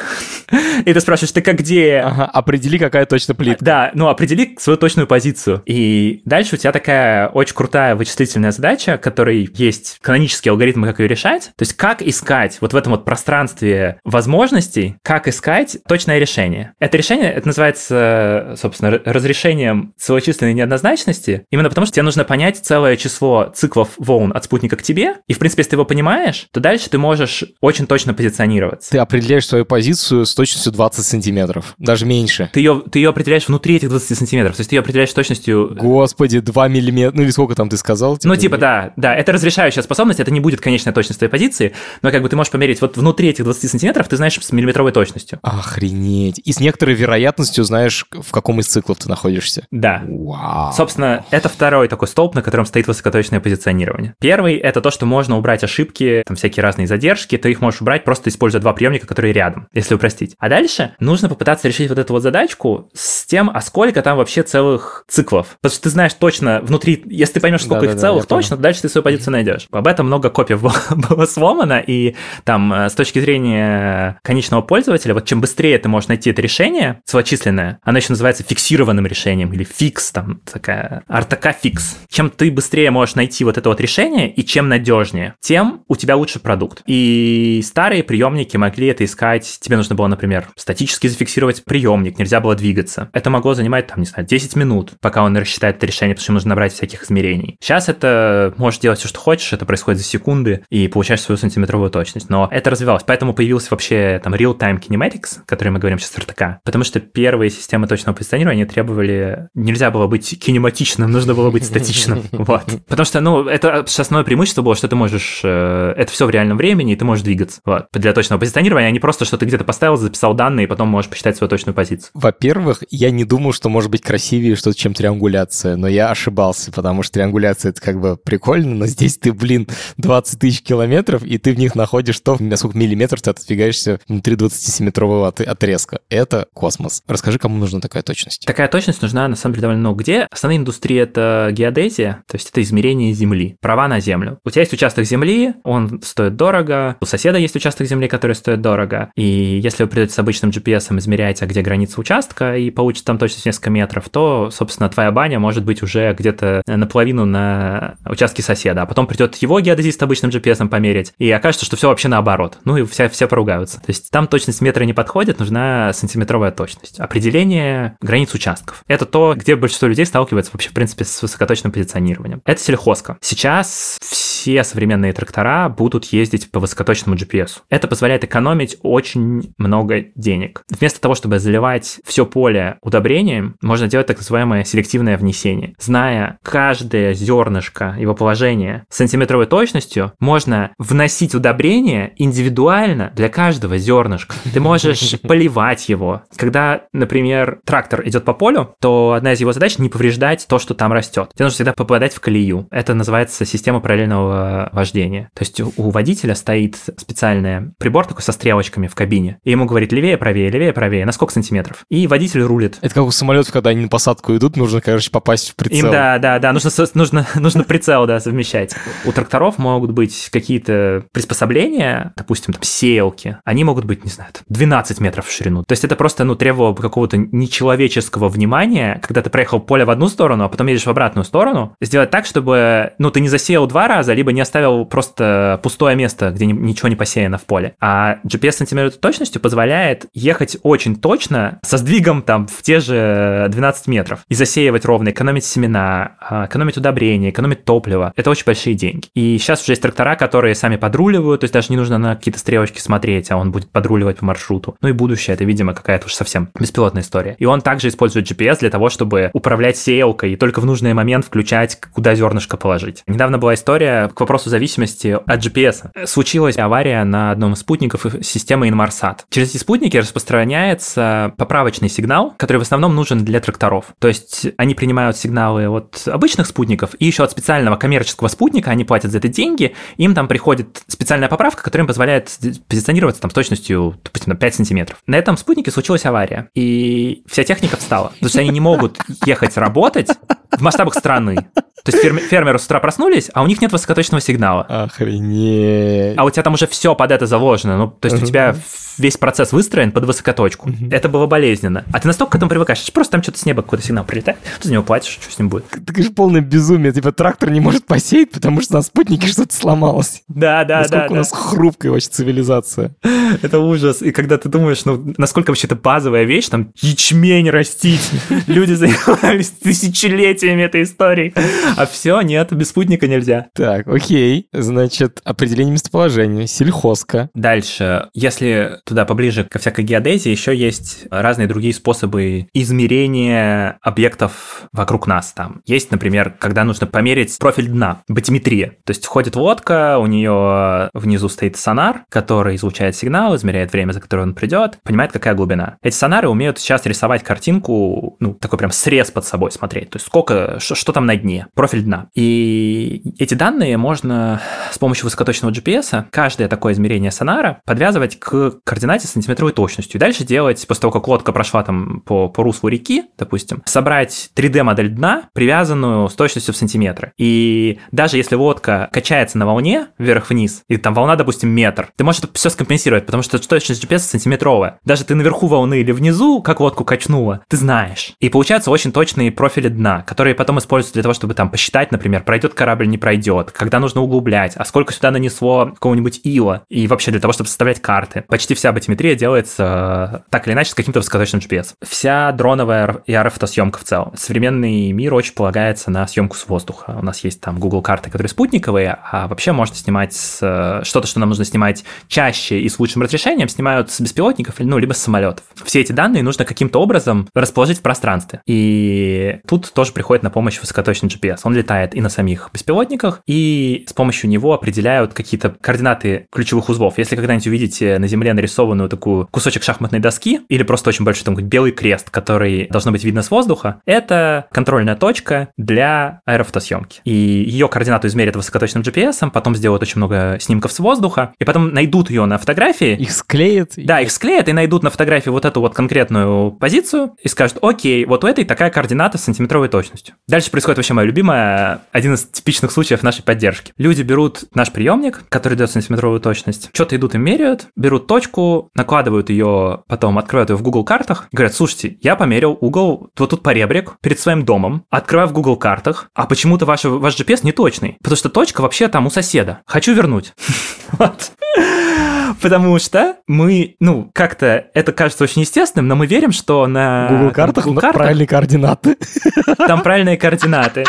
<laughs> И ты спрашиваешь, ты как где? Ага, определи, какая точно плитка. Да, ну определи свою точную позицию. И дальше у тебя такая очень крутая вычислительная задача, которой есть канонические алгоритмы, как ее решать. То есть как искать вот в этом вот пространстве возможностей, как искать точное решение. Это решение, это называется, собственно, разрешением целочисленных численной неоднозначности, именно потому что тебе нужно понять целое число циклов волн от спутника к тебе, и, в принципе, если ты его понимаешь, то дальше ты можешь очень точно позиционироваться. Ты определяешь свою позицию с точностью 20 сантиметров, даже меньше. Ты ее, ты ее определяешь внутри этих 20 сантиметров, то есть ты ее определяешь с точностью... Господи, 2 миллиметра, ну или сколько там ты сказал? Типа, ну, типа, да, да, это разрешающая способность, это не будет конечная точность твоей позиции, но как бы ты можешь померить вот внутри этих 20 сантиметров, ты знаешь с миллиметровой точностью. Охренеть. И с некоторой вероятностью знаешь, в каком из циклов ты находишься. Да. Вау. Собственно, это второй такой столб, на котором стоит высокоточное позиционирование. Первый — это то, что можно убрать ошибки, там всякие разные задержки, ты их можешь убрать, просто используя два приемника, которые рядом, если упростить. А дальше нужно попытаться решить вот эту вот задачку с тем, а сколько там вообще целых циклов. Потому что ты знаешь точно внутри, если ты поймешь, сколько да, их да, целых да, точно, то дальше ты свою позицию найдешь. Об этом много копий <laughs> было сломано, и там э, с точки зрения конечного пользователя, вот чем быстрее ты можешь найти это решение, целочисленное, оно еще называется фиксированным решением или фикс, там такая RTK фикс. Чем ты быстрее можешь найти вот это вот решение и чем надежнее, тем у тебя лучше продукт. И старые приемники могли это искать, тебе нужно было, например, статически зафиксировать приемник, нельзя было двигаться. Это могло занимать, там, не знаю, 10 минут, пока он рассчитает это решение, потому что нужно набрать всяких измерений. Сейчас это можешь делать все, что хочешь, это происходит за секунды, и получаешь свою сантиметровую точность. Но это развивалось, поэтому появился вообще там real-time kinematics, о котором мы говорим сейчас РТК, потому что первые системы точного позиционирования требовали... Нельзя было быть кинематичным, нужно было быть статичным. <laughs> Вот. Потому что, ну, это основное преимущество было, что ты можешь... Э, это все в реальном времени, и ты можешь двигаться. Вот. Для точного позиционирования, а не просто, что ты где-то поставил, записал данные, и потом можешь посчитать свою точную позицию. Во-первых, я не думал, что может быть красивее что-то, чем триангуляция, но я ошибался, потому что триангуляция — это как бы прикольно, но здесь ты, блин, 20 тысяч километров, и ты в них находишь то, на сколько миллиметров ты отодвигаешься внутри 27-метрового отрезка. Это космос. Расскажи, кому нужна такая точность? Такая точность нужна, на самом деле, довольно много где. Основная индустрия — это геодезия, то есть это измерение Земли, права на Землю. У тебя есть участок Земли, он стоит дорого, у соседа есть участок Земли, который стоит дорого, и если вы придете с обычным GPS измерять, а где граница участка, и получите там точность несколько метров, то, собственно, твоя баня может быть уже где-то наполовину на участке соседа, а потом придет его геодезист обычным GPS померить, и окажется, что все вообще наоборот. Ну и все, все поругаются. То есть там точность метра не подходит, нужна сантиметровая точность. Определение границ участков. Это то, где большинство людей сталкивается вообще, в принципе, с высокоточным позиционированием. Это сельхозка. Сейчас все современные трактора будут ездить по высокоточному GPS. Это позволяет экономить очень много денег. Вместо того, чтобы заливать все поле удобрением, можно делать так называемое селективное внесение. Зная каждое зернышко, его положение сантиметровой точностью, можно вносить удобрение индивидуально для каждого зернышка. Ты можешь <laughs> поливать его. Когда, например, трактор идет по полю, то одна из его задач не повреждать то, что там растет. Тебе нужно всегда попадать в колею. Это называется система параллельного вождения. То есть у водителя стоит специальный прибор такой со стрелочками в кабине, и ему говорит левее, правее, левее, правее, на сколько сантиметров. И водитель рулит. Это как у самолетов, когда они на посадку идут, нужно, короче, попасть в прицел. Им, да, да, да, нужно, нужно, нужно прицел, да, совмещать. У тракторов могут быть какие-то приспособления, допустим, там, сеялки, они могут быть, не знаю, 12 метров в ширину. То есть это просто, ну, требовало какого-то нечеловеческого внимания, когда ты проехал поле в одну сторону, а потом едешь в обратную сторону, сделать так, чтобы, ну, ты не засеял два раза, либо не оставил просто пустое место, где ничего не посеяно в поле. А GPS сантиметровой точностью позволяет ехать очень точно со сдвигом там в те же 12 метров и засеивать ровно, экономить семена, а, экономить удобрения, экономить топливо. Это очень большие деньги. И сейчас уже есть трактора, которые сами подруливают, то есть даже не нужно на какие-то стрелочки смотреть, а он будет подруливать по маршруту. Ну и будущее, это, видимо, какая-то уж совсем беспилотная история. И он также использует GPS для того, чтобы управлять сеялкой и только в нужный момент включать, куда зернышко положить. Недавно была история к вопросу зависимости от GPS. Случилась авария на одном из спутников системы Inmarsat. Через эти спутники распространяется поправочный сигнал, который в основном нужен для тракторов. То есть они принимают сигналы от обычных спутников и еще от специального коммерческого спутника, они платят за это деньги, им там приходит специальная поправка, которая им позволяет позиционироваться там с точностью, допустим, на 5 сантиметров. На этом спутнике случилась авария, и вся техника встала, потому что они не могут ехать работать в масштабах страны. То есть фермер, фермеры с утра проснулись, а у них нет высокоточного сигнала. Охренеть. А у тебя там уже все под это заложено. Ну, то есть у тебя весь процесс выстроен под высокоточку. Mm-hmm. Это было болезненно. А ты настолько к этому привыкаешь, просто там что-то с неба какой-то сигнал прилетает, ты за него платишь, что с ним будет. Это же полное безумие. Типа трактор не может посеять, потому что на спутнике что-то сломалось. Да, да, насколько да. у нас да. хрупкая вообще цивилизация. Это ужас. И когда ты думаешь, ну, насколько вообще это базовая вещь, там, ячмень растить. Люди занимались тысячелетиями этой истории. А все, нет, без спутника нельзя. Так, окей. Значит, определение местоположения, сельхозка. Дальше, если туда поближе ко всякой геодезии, еще есть разные другие способы измерения объектов вокруг нас там. Есть, например, когда нужно померить профиль дна, батиметрия. То есть ходит лодка, у нее внизу стоит сонар, который излучает сигнал, измеряет время, за которое он придет, понимает, какая глубина. Эти сонары умеют сейчас рисовать картинку, ну, такой прям срез под собой смотреть. То есть сколько, что, что там на дне, профиль дна. И эти данные можно с помощью высокоточного GPS каждое такое измерение сонара подвязывать к координате сантиметровой точностью. И дальше делать, после того, как лодка прошла там по, по руслу реки, допустим, собрать 3D-модель дна, привязанную с точностью в сантиметры. И даже если лодка качается на волне вверх-вниз, и там волна, допустим, метр, ты можешь это все скомпенсировать, потому что точность GPS сантиметровая. Даже ты наверху волны или внизу, как лодку качнуло, ты знаешь. И получаются очень точные профили дна, которые потом используются для того, чтобы там посчитать, например, пройдет корабль, не пройдет, когда нужно углублять, а сколько сюда нанесло какого-нибудь ила, и вообще для того, чтобы составлять карты. Почти вся батиметрия делается э, так или иначе с каким-то высокоточным GPS. Вся дроновая и RF-фотосъемка в целом. Современный мир очень полагается на съемку с воздуха. У нас есть там Google карты, которые спутниковые, а вообще можно снимать э, что-то, что нам нужно снимать чаще и с лучшим разрешением, снимают с беспилотников, ну, либо с самолетов. Все эти данные нужно каким-то образом расположить в пространстве. И тут тоже приходит на помощь высокоточный GPS. Он летает и на самих беспилотниках, и с помощью него определяют какие-то координаты ключевых узлов. Если когда-нибудь увидите на Земле нарисованную такую кусочек шахматной доски или просто очень большой там белый крест, который должно быть видно с воздуха, это контрольная точка для аэрофотосъемки. И ее координату измерят высокоточным GPS, потом сделают очень много снимков с воздуха, и потом найдут ее на фотографии. Их склеят. Да, их склеят и найдут на фотографии вот эту вот конкретную позицию и скажут, окей, вот у этой такая координата с сантиметровой точностью. Дальше происходит вообще мое любимое, один из типичных случаев нашей поддержки. Люди берут наш приемник, который дает сантиметровую точность, что-то идут и меряют, берут точку, накладывают ее, потом открывают ее в Google картах, говорят, слушайте, я померил угол вот тут поребрик перед своим домом, открываю в Google картах, а почему-то ваш, ваш GPS не точный, потому что точка вообще там у соседа. Хочу вернуть. <laughs> Вот. Потому что мы, ну, как-то это кажется очень естественным, но мы верим, что на Google картах, Google картах правильные координаты. Там правильные координаты.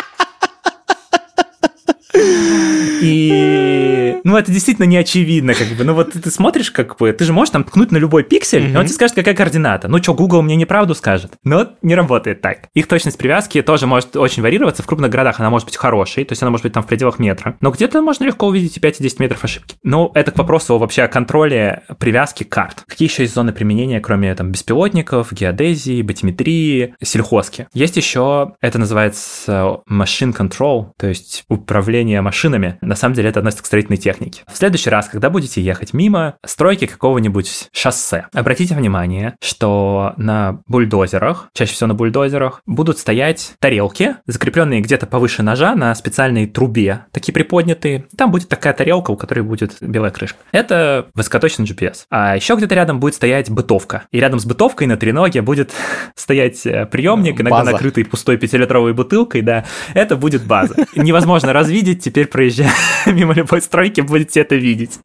И, ну, это действительно не очевидно, как бы. Ну, вот ты смотришь, как бы, ты же можешь там ткнуть на любой пиксель, mm-hmm. и он тебе скажет, какая координата. Ну, что, Google мне неправду скажет. Но не работает так. Их точность привязки тоже может очень варьироваться. В крупных городах она может быть хорошей, то есть она может быть там в пределах метра. Но где-то можно легко увидеть и 5, и 10 метров ошибки. Ну, это к вопросу вообще о контроле привязки карт. Какие еще есть зоны применения, кроме там беспилотников, геодезии, батиметрии, сельхозки? Есть еще, это называется machine control, то есть управление машинами. На самом деле это относится к строительной технике. В следующий раз, когда будете ехать мимо стройки какого-нибудь шоссе, обратите внимание, что на бульдозерах, чаще всего на бульдозерах, будут стоять тарелки, закрепленные где-то повыше ножа на специальной трубе, такие приподнятые. Там будет такая тарелка, у которой будет белая крышка. Это высокоточный GPS. А еще где-то рядом будет стоять бытовка. И рядом с бытовкой на треноге будет <laughs> стоять э, приемник, иногда База. накрытый пустой пятилитровой бутылкой, да. Это будет база. Невозможно <laughs> развидеть, теперь проезжая <laughs> мимо любой стройки, будете это видеть.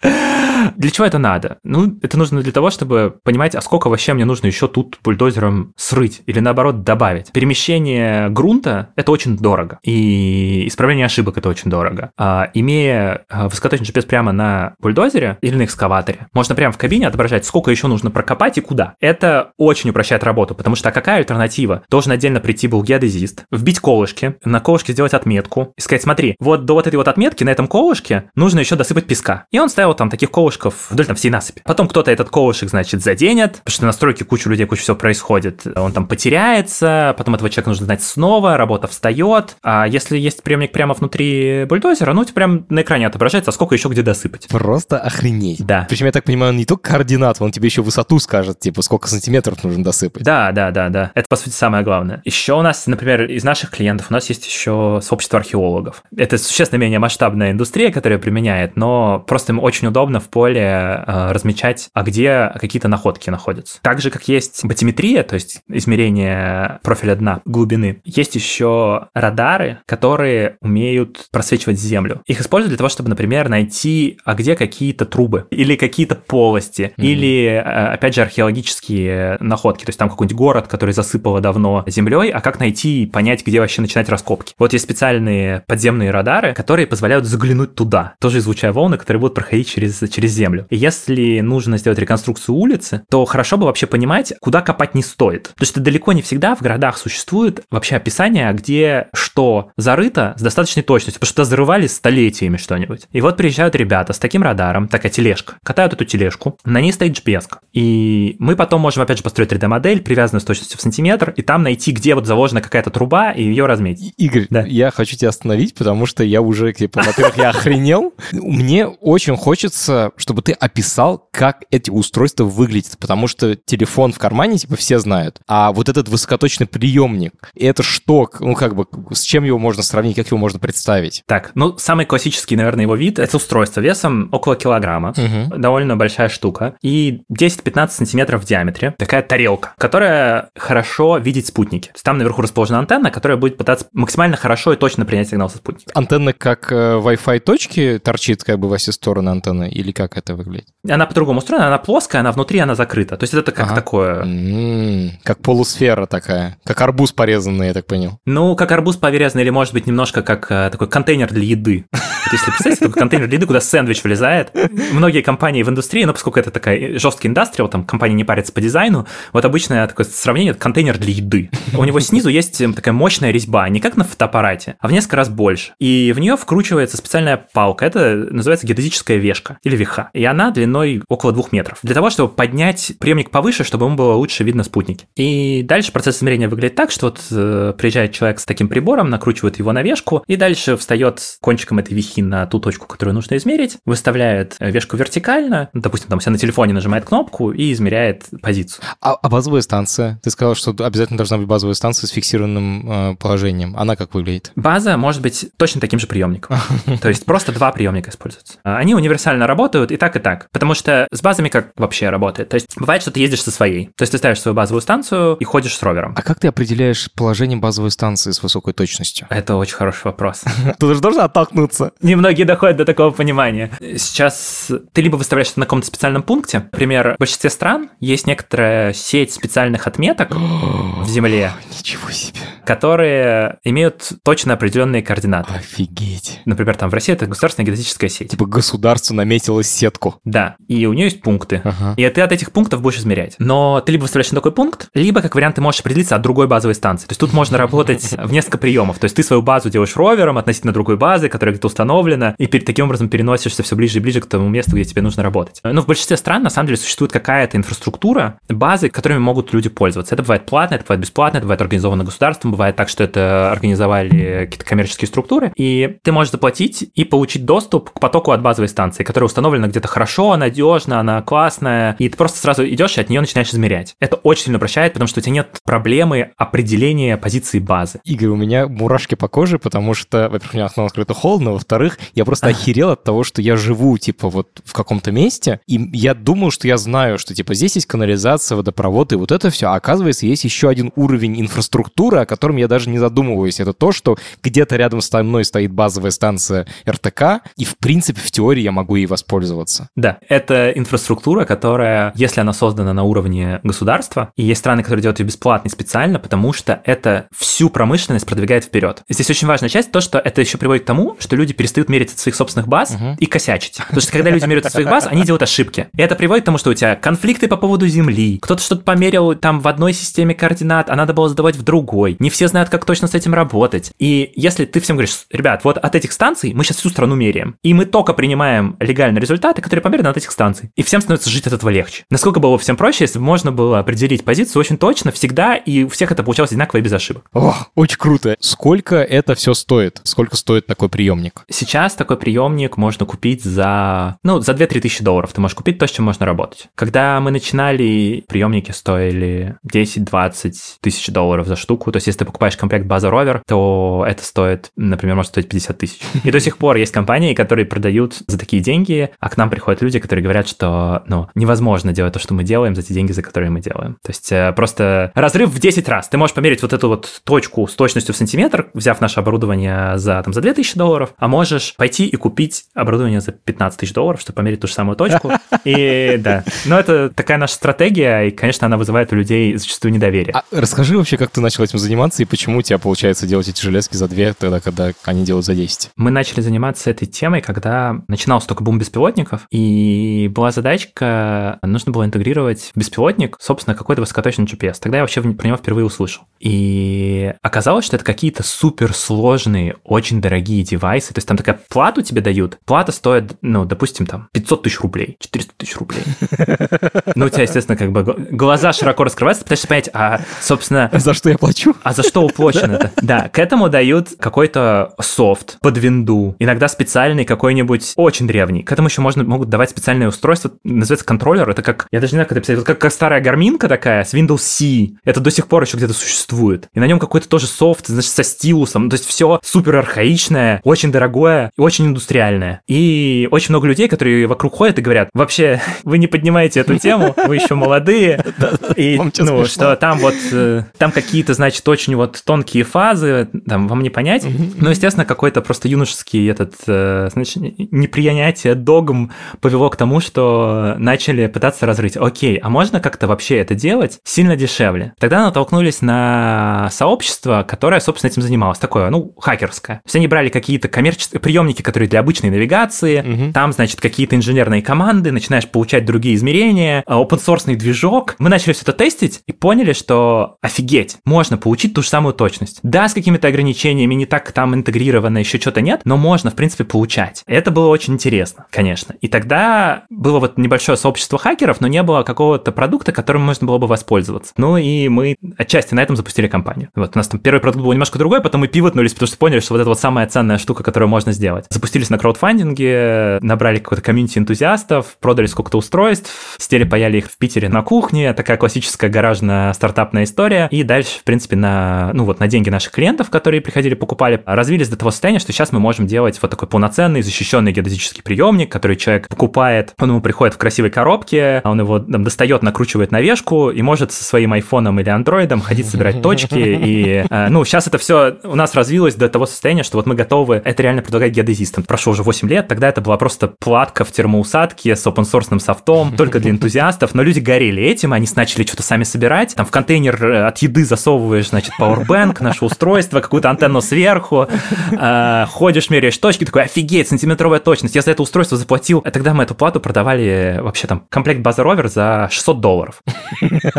Для чего это надо? Ну, это нужно для того, чтобы понимать, а сколько вообще мне нужно еще тут бульдозером срыть или наоборот добавить. Перемещение грунта – это очень дорого, и исправление ошибок – это очень дорого. А, имея а, высокоточный GPS прямо на бульдозере или на экскаваторе, можно прямо в кабине отображать, сколько еще нужно прокопать и куда. Это очень упрощает работу, потому что а какая альтернатива? Должен отдельно прийти был геодезист, вбить колышки, на колышке сделать отметку и сказать, смотри, вот до вот этой вот отметки на этом колышке нужно еще досыпать песка. И он ставил там таких колышков вдоль там всей насыпи. Потом кто-то этот колышек, значит, заденет, потому что на стройке кучу людей, куча всего происходит. Он там потеряется, потом этого человека нужно знать снова, работа встает. А если есть приемник прямо внутри бульдозера, ну, у тебя прям на экране отображается, а сколько еще где досыпать. Просто охренеть. Да. Причем, я так понимаю, он не только координаты, он тебе еще высоту скажет, типа, сколько сантиметров нужно досыпать. Да, да, да, да. Это, по сути, самое главное. Еще у нас, например, из наших клиентов у нас есть еще сообщество археологов. Это существенно менее масштабная индустрия, которая применяет, но просто им очень удобно в более э, размечать, а где какие-то находки находятся. Так же, как есть батиметрия, то есть измерение профиля дна, глубины, есть еще радары, которые умеют просвечивать землю. Их используют для того, чтобы, например, найти, а где какие-то трубы или какие-то полости, mm-hmm. или, э, опять же, археологические находки. То есть там какой-нибудь город, который засыпало давно землей, а как найти и понять, где вообще начинать раскопки. Вот есть специальные подземные радары, которые позволяют заглянуть туда, тоже излучая волны, которые будут проходить через, через землю. И если нужно сделать реконструкцию улицы, то хорошо бы вообще понимать, куда копать не стоит. Потому что далеко не всегда в городах существует вообще описание, где что зарыто с достаточной точностью, потому что зарывали столетиями что-нибудь. И вот приезжают ребята с таким радаром, такая тележка, катают эту тележку, на ней стоит GPS. И мы потом можем, опять же, построить 3D-модель, привязанную с точностью в сантиметр, и там найти, где вот заложена какая-то труба, и ее разметить. Игорь, да. я хочу тебя остановить, потому что я уже, типа, во-первых, я охренел. Мне очень хочется, чтобы ты описал, как эти устройства выглядят, потому что телефон в кармане, типа, все знают. А вот этот высокоточный приемник, это что, ну, как бы, с чем его можно сравнить, как его можно представить? Так, ну, самый классический, наверное, его вид – это устройство весом около килограмма, угу. довольно большая штука, и 10-15 сантиметров в диаметре, такая тарелка, которая хорошо видит спутники. Там наверху расположена антенна, которая будет пытаться максимально хорошо и точно принять сигнал со спутника. Антенна как э, Wi-Fi точки торчит как бы во все стороны антенны, или как это выглядит? Она по-другому устроена, она плоская, она внутри, она закрыта. То есть это как ага. такое... М-м, как полусфера такая, как арбуз порезанный, я так понял. Ну, как арбуз порезанный, или может быть немножко как э, такой контейнер для еды. Вот если представьте, такой контейнер для еды, куда сэндвич влезает. Многие компании в индустрии, ну, поскольку это такая жесткий индастриал, там компания не парится по дизайну, вот обычное такое сравнение, это контейнер для еды. У него снизу есть эм, такая мощная резьба, не как на фотоаппарате, а в несколько раз больше. И в нее вкручивается специальная палка, это называется геодезическая вешка или веха. И она длиной около двух метров. Для того, чтобы поднять приемник повыше, чтобы ему было лучше видно спутники. И дальше процесс измерения выглядит так, что вот э, приезжает человек с таким прибором, накручивает его на вешку, и дальше встает кончиком этой вехи на ту точку, которую нужно измерить, выставляет вешку вертикально, ну, допустим, там себя на телефоне нажимает кнопку и измеряет позицию. А, а базовая станция? Ты сказал, что обязательно должна быть базовая станция с фиксированным э, положением. Она как выглядит? База может быть точно таким же приемником. <laughs> То есть просто два приемника используются. Они универсально работают и так, и так. Потому что с базами как вообще работает? То есть бывает, что ты ездишь со своей. То есть ты ставишь свою базовую станцию и ходишь с ровером. А как ты определяешь положение базовой станции с высокой точностью? Это очень хороший вопрос. <laughs> Ты же должен оттолкнуться. Немногие доходят до такого понимания. Сейчас ты либо выставляешь это на каком-то специальном пункте. Например, в большинстве стран есть некоторая сеть специальных отметок <gasps> в Земле. Ничего себе. Которые имеют точно определенные координаты. Офигеть. Например, там в России это государственная геодезическая сеть. Типа государство наметило сетку. Да, и у нее есть пункты. Ага. И ты от этих пунктов будешь измерять. Но ты либо выставляешь на такой пункт, либо, как вариант, ты можешь определиться от другой базовой станции. То есть тут можно работать <laughs> в несколько приемов. То есть ты свою базу делаешь ровером относительно другой базы, которая где-то установлена, и таким образом переносишься все ближе и ближе к тому месту, где тебе нужно работать. Но в большинстве стран, на самом деле, существует какая-то инфраструктура, базы, которыми могут люди пользоваться. Это бывает платно, это бывает бесплатно, это бывает организовано государством, бывает так, что это организовали какие-то коммерческие структуры, и ты можешь заплатить и получить доступ к потоку от базовой станции, которая установлена где-то хорошо, надежно, она классная, и ты просто сразу идешь и от нее начинаешь измерять. Это очень сильно упрощает, потому что у тебя нет проблемы определения позиции базы. Игорь, у меня мурашки по коже, потому что, во-первых, у меня окно открыто холодно, во-вторых, я просто охерел от того, что я живу, типа, вот в каком-то месте, и я думал, что я знаю, что, типа, здесь есть канализация, водопровод и вот это все, а оказывается, есть еще один уровень инфраструктуры, о котором я даже не задумываюсь. Это то, что где-то рядом со мной стоит базовая станция РТК, и, в принципе, в теории я могу ей воспользоваться. Да, это инфраструктура, которая, если она создана на уровне государства, и есть страны, которые делают ее бесплатно специально, потому что это всю промышленность продвигает вперед. Здесь очень важная часть то, что это еще приводит к тому, что люди перестают мерить от своих собственных баз угу. и косячить. Потому что когда люди меряют от своих баз, они делают ошибки. И это приводит к тому, что у тебя конфликты по поводу Земли. Кто-то что-то померил там в одной системе координат, а надо было задавать в другой. Не все знают, как точно с этим работать. И если ты всем говоришь, ребят, вот от этих станций мы сейчас всю страну меряем, и мы только принимаем легальные результаты, которые померены от этих станций. И всем становится жить от этого легче. Насколько было всем проще, если бы можно было определить позицию очень точно, всегда, и у всех это получалось одинаково и без ошибок. О, очень круто. Сколько это все стоит? Сколько стоит такой приемник? Сейчас такой приемник можно купить за, ну, за 2-3 тысячи долларов. Ты можешь купить то, с чем можно работать. Когда мы начинали, приемники стоили 10-20 тысяч долларов за штуку. То есть, если ты покупаешь комплект база ровер, то это стоит, например, может стоить 50 тысяч. И до сих пор есть компании, которые продают за такие деньги, а к нам приходят люди, которые говорят, что, ну, невозможно делать то, что мы делаем за те деньги, за которые мы делаем. То есть, э, просто разрыв в 10 раз. Ты можешь померить вот эту вот точку с точностью в сантиметр, взяв наше оборудование за, там, за 2000 долларов, а можешь пойти и купить оборудование за 15 тысяч долларов, чтобы померить ту же самую точку. <laughs> И да, но это такая наша стратегия, и, конечно, она вызывает у людей зачастую недоверие. А расскажи вообще, как ты начал этим заниматься, и почему у тебя получается делать эти железки за 2, тогда, когда они делают за 10? Мы начали заниматься этой темой, когда начинался только бум беспилотников, и была задачка, нужно было интегрировать в беспилотник, собственно, какой-то высокоточный GPS. Тогда я вообще про него впервые услышал. И оказалось, что это какие-то суперсложные, очень дорогие девайсы. То есть там такая плату тебе дают. Плата стоит, ну, допустим, там 500 тысяч рублей, 400 тысяч рублей. <laughs> Ну, у тебя, естественно, как бы глаза широко раскрываются, пытаешься понять, а, собственно... За что я плачу? А за что уплочено это? <laughs> Да, к этому дают какой-то софт под винду, иногда специальный какой-нибудь очень древний. К этому еще можно, могут давать специальное устройство, называется контроллер. Это как, я даже не знаю, как это писать, как, как старая гарминка такая с Windows C. Это до сих пор еще где-то существует. И на нем какой-то тоже софт, значит, со стилусом. То есть все супер архаичное, очень дорогое и очень индустриальное. И очень много людей, которые вокруг ходят и говорят, вообще, <laughs> вы не поднимаете эту тему, вы еще молодые. <laughs> И, ну, что там вот, э, там какие-то, значит, очень вот тонкие фазы, там, вам не понять. Ну, естественно, какой-то просто юношеский этот, э, значит, неприятие догм повело к тому, что начали пытаться разрыть. Окей, а можно как-то вообще это делать сильно дешевле? Тогда натолкнулись на сообщество, которое, собственно, этим занималось. Такое, ну, хакерское. Есть они брали какие-то коммерческие приемники, которые для обычной навигации, угу. там, значит, какие-то инженерные команды, начинаешь получать другие измерения, а, open source движок. Мы начали все это тестить и поняли, что офигеть, можно получить ту же самую точность. Да, с какими-то ограничениями, не так там интегрировано, еще что-то нет, но можно, в принципе, получать. Это было очень интересно, конечно. И тогда было вот небольшое сообщество хакеров, но не было какого-то продукта, которым можно было бы воспользоваться. Ну и мы отчасти на этом запустили компанию. Вот у нас там первый продукт был немножко другой, потом мы пивотнулись, потому что поняли, что вот это вот самая ценная штука, которую можно сделать. Запустились на краудфандинге, набрали какой-то комьюнити энтузиастов, продали сколько-то устройств, стели паяли их в Питере на кухне, такая классическая гаражная стартапная история. И дальше, в принципе, на, ну вот, на деньги наших клиентов, которые приходили, покупали, развились до того состояния, что сейчас мы можем делать вот такой полноценный защищенный геодезический приемник, который человек покупает, он ему приходит в красивой коробке, он его там, достает, накручивает на вешку и может со своим айфоном или андроидом ходить собирать точки. И, э, ну, сейчас это все у нас развилось до того состояния, что вот мы готовы это реально предлагать геодезистам. Прошло уже 8 лет, тогда это была просто платка в термоусадке с open source софтом, <laughs> только для энтузиастов, но люди горели этим, они начали что-то сами собирать, там в контейнер э, от еды засовываешь, значит, powerbank, наше устройство, какую-то антенну сверху, э, ходишь, меряешь точки, такой, офигеть, сантиметровая точность, я за это устройство заплатил, а тогда мы эту плату продавали вообще там комплект база ровер за 600 долларов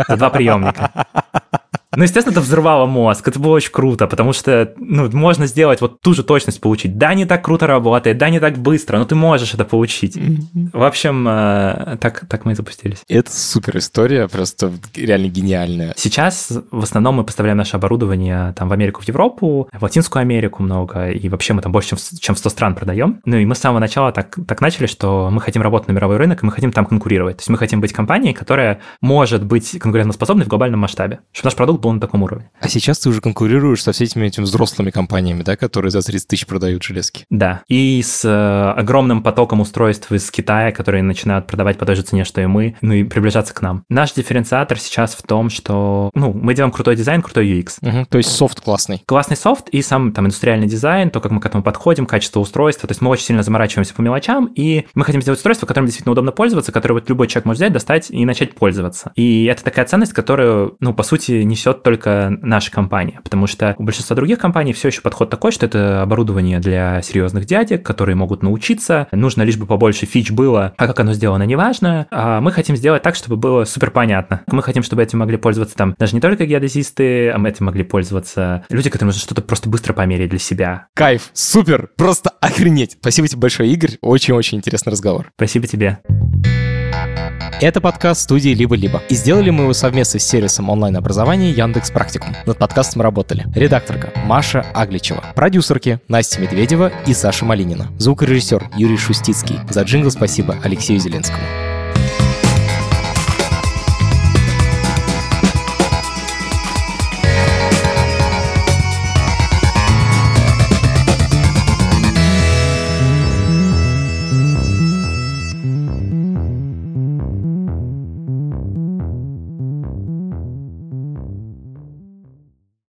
за два приемника. Ну, естественно, это взрывало мозг. Это было очень круто, потому что, ну, можно сделать вот ту же точность получить. Да, не так круто работает, да, не так быстро, но ты можешь это получить. В общем, э, так, так мы и запустились. Это супер история, просто реально гениальная. Сейчас в основном мы поставляем наше оборудование там в Америку, в Европу, в Латинскую Америку много, и вообще мы там больше, чем в, чем в 100 стран продаем. Ну, и мы с самого начала так, так начали, что мы хотим работать на мировой рынок, и мы хотим там конкурировать. То есть мы хотим быть компанией, которая может быть конкурентоспособной в глобальном масштабе, чтобы наш продукт был на таком уровне. А сейчас ты уже конкурируешь со всеми этими взрослыми компаниями, да, которые за 30 тысяч продают железки? Да, и с э, огромным потоком устройств из Китая, которые начинают продавать по той же цене, что и мы, ну и приближаться к нам. Наш дифференциатор сейчас в том, что, ну, мы делаем крутой дизайн, крутой UX. Угу, то есть софт классный. Классный софт и сам там индустриальный дизайн, то, как мы к этому подходим, качество устройства. То есть мы очень сильно заморачиваемся по мелочам, и мы хотим сделать устройство, которым действительно удобно пользоваться, которое вот любой человек может взять, достать и начать пользоваться. И это такая ценность, которую, ну, по сути, несет несет только наша компания, потому что у большинства других компаний все еще подход такой, что это оборудование для серьезных дядек, которые могут научиться, нужно лишь бы побольше фич было, а как оно сделано, неважно. А мы хотим сделать так, чтобы было супер понятно. Мы хотим, чтобы этим могли пользоваться там даже не только геодезисты, а мы этим могли пользоваться люди, которым нужно что-то просто быстро померить для себя. Кайф, супер, просто охренеть. Спасибо тебе большое, Игорь, очень-очень интересный разговор. Спасибо тебе. Это подкаст студии «Либо-либо». И сделали мы его совместно с сервисом онлайн-образования Яндекс Практикум. Над подкастом работали редакторка Маша Агличева, продюсерки Настя Медведева и Саша Малинина, звукорежиссер Юрий Шустицкий. За джингл спасибо Алексею Зеленскому.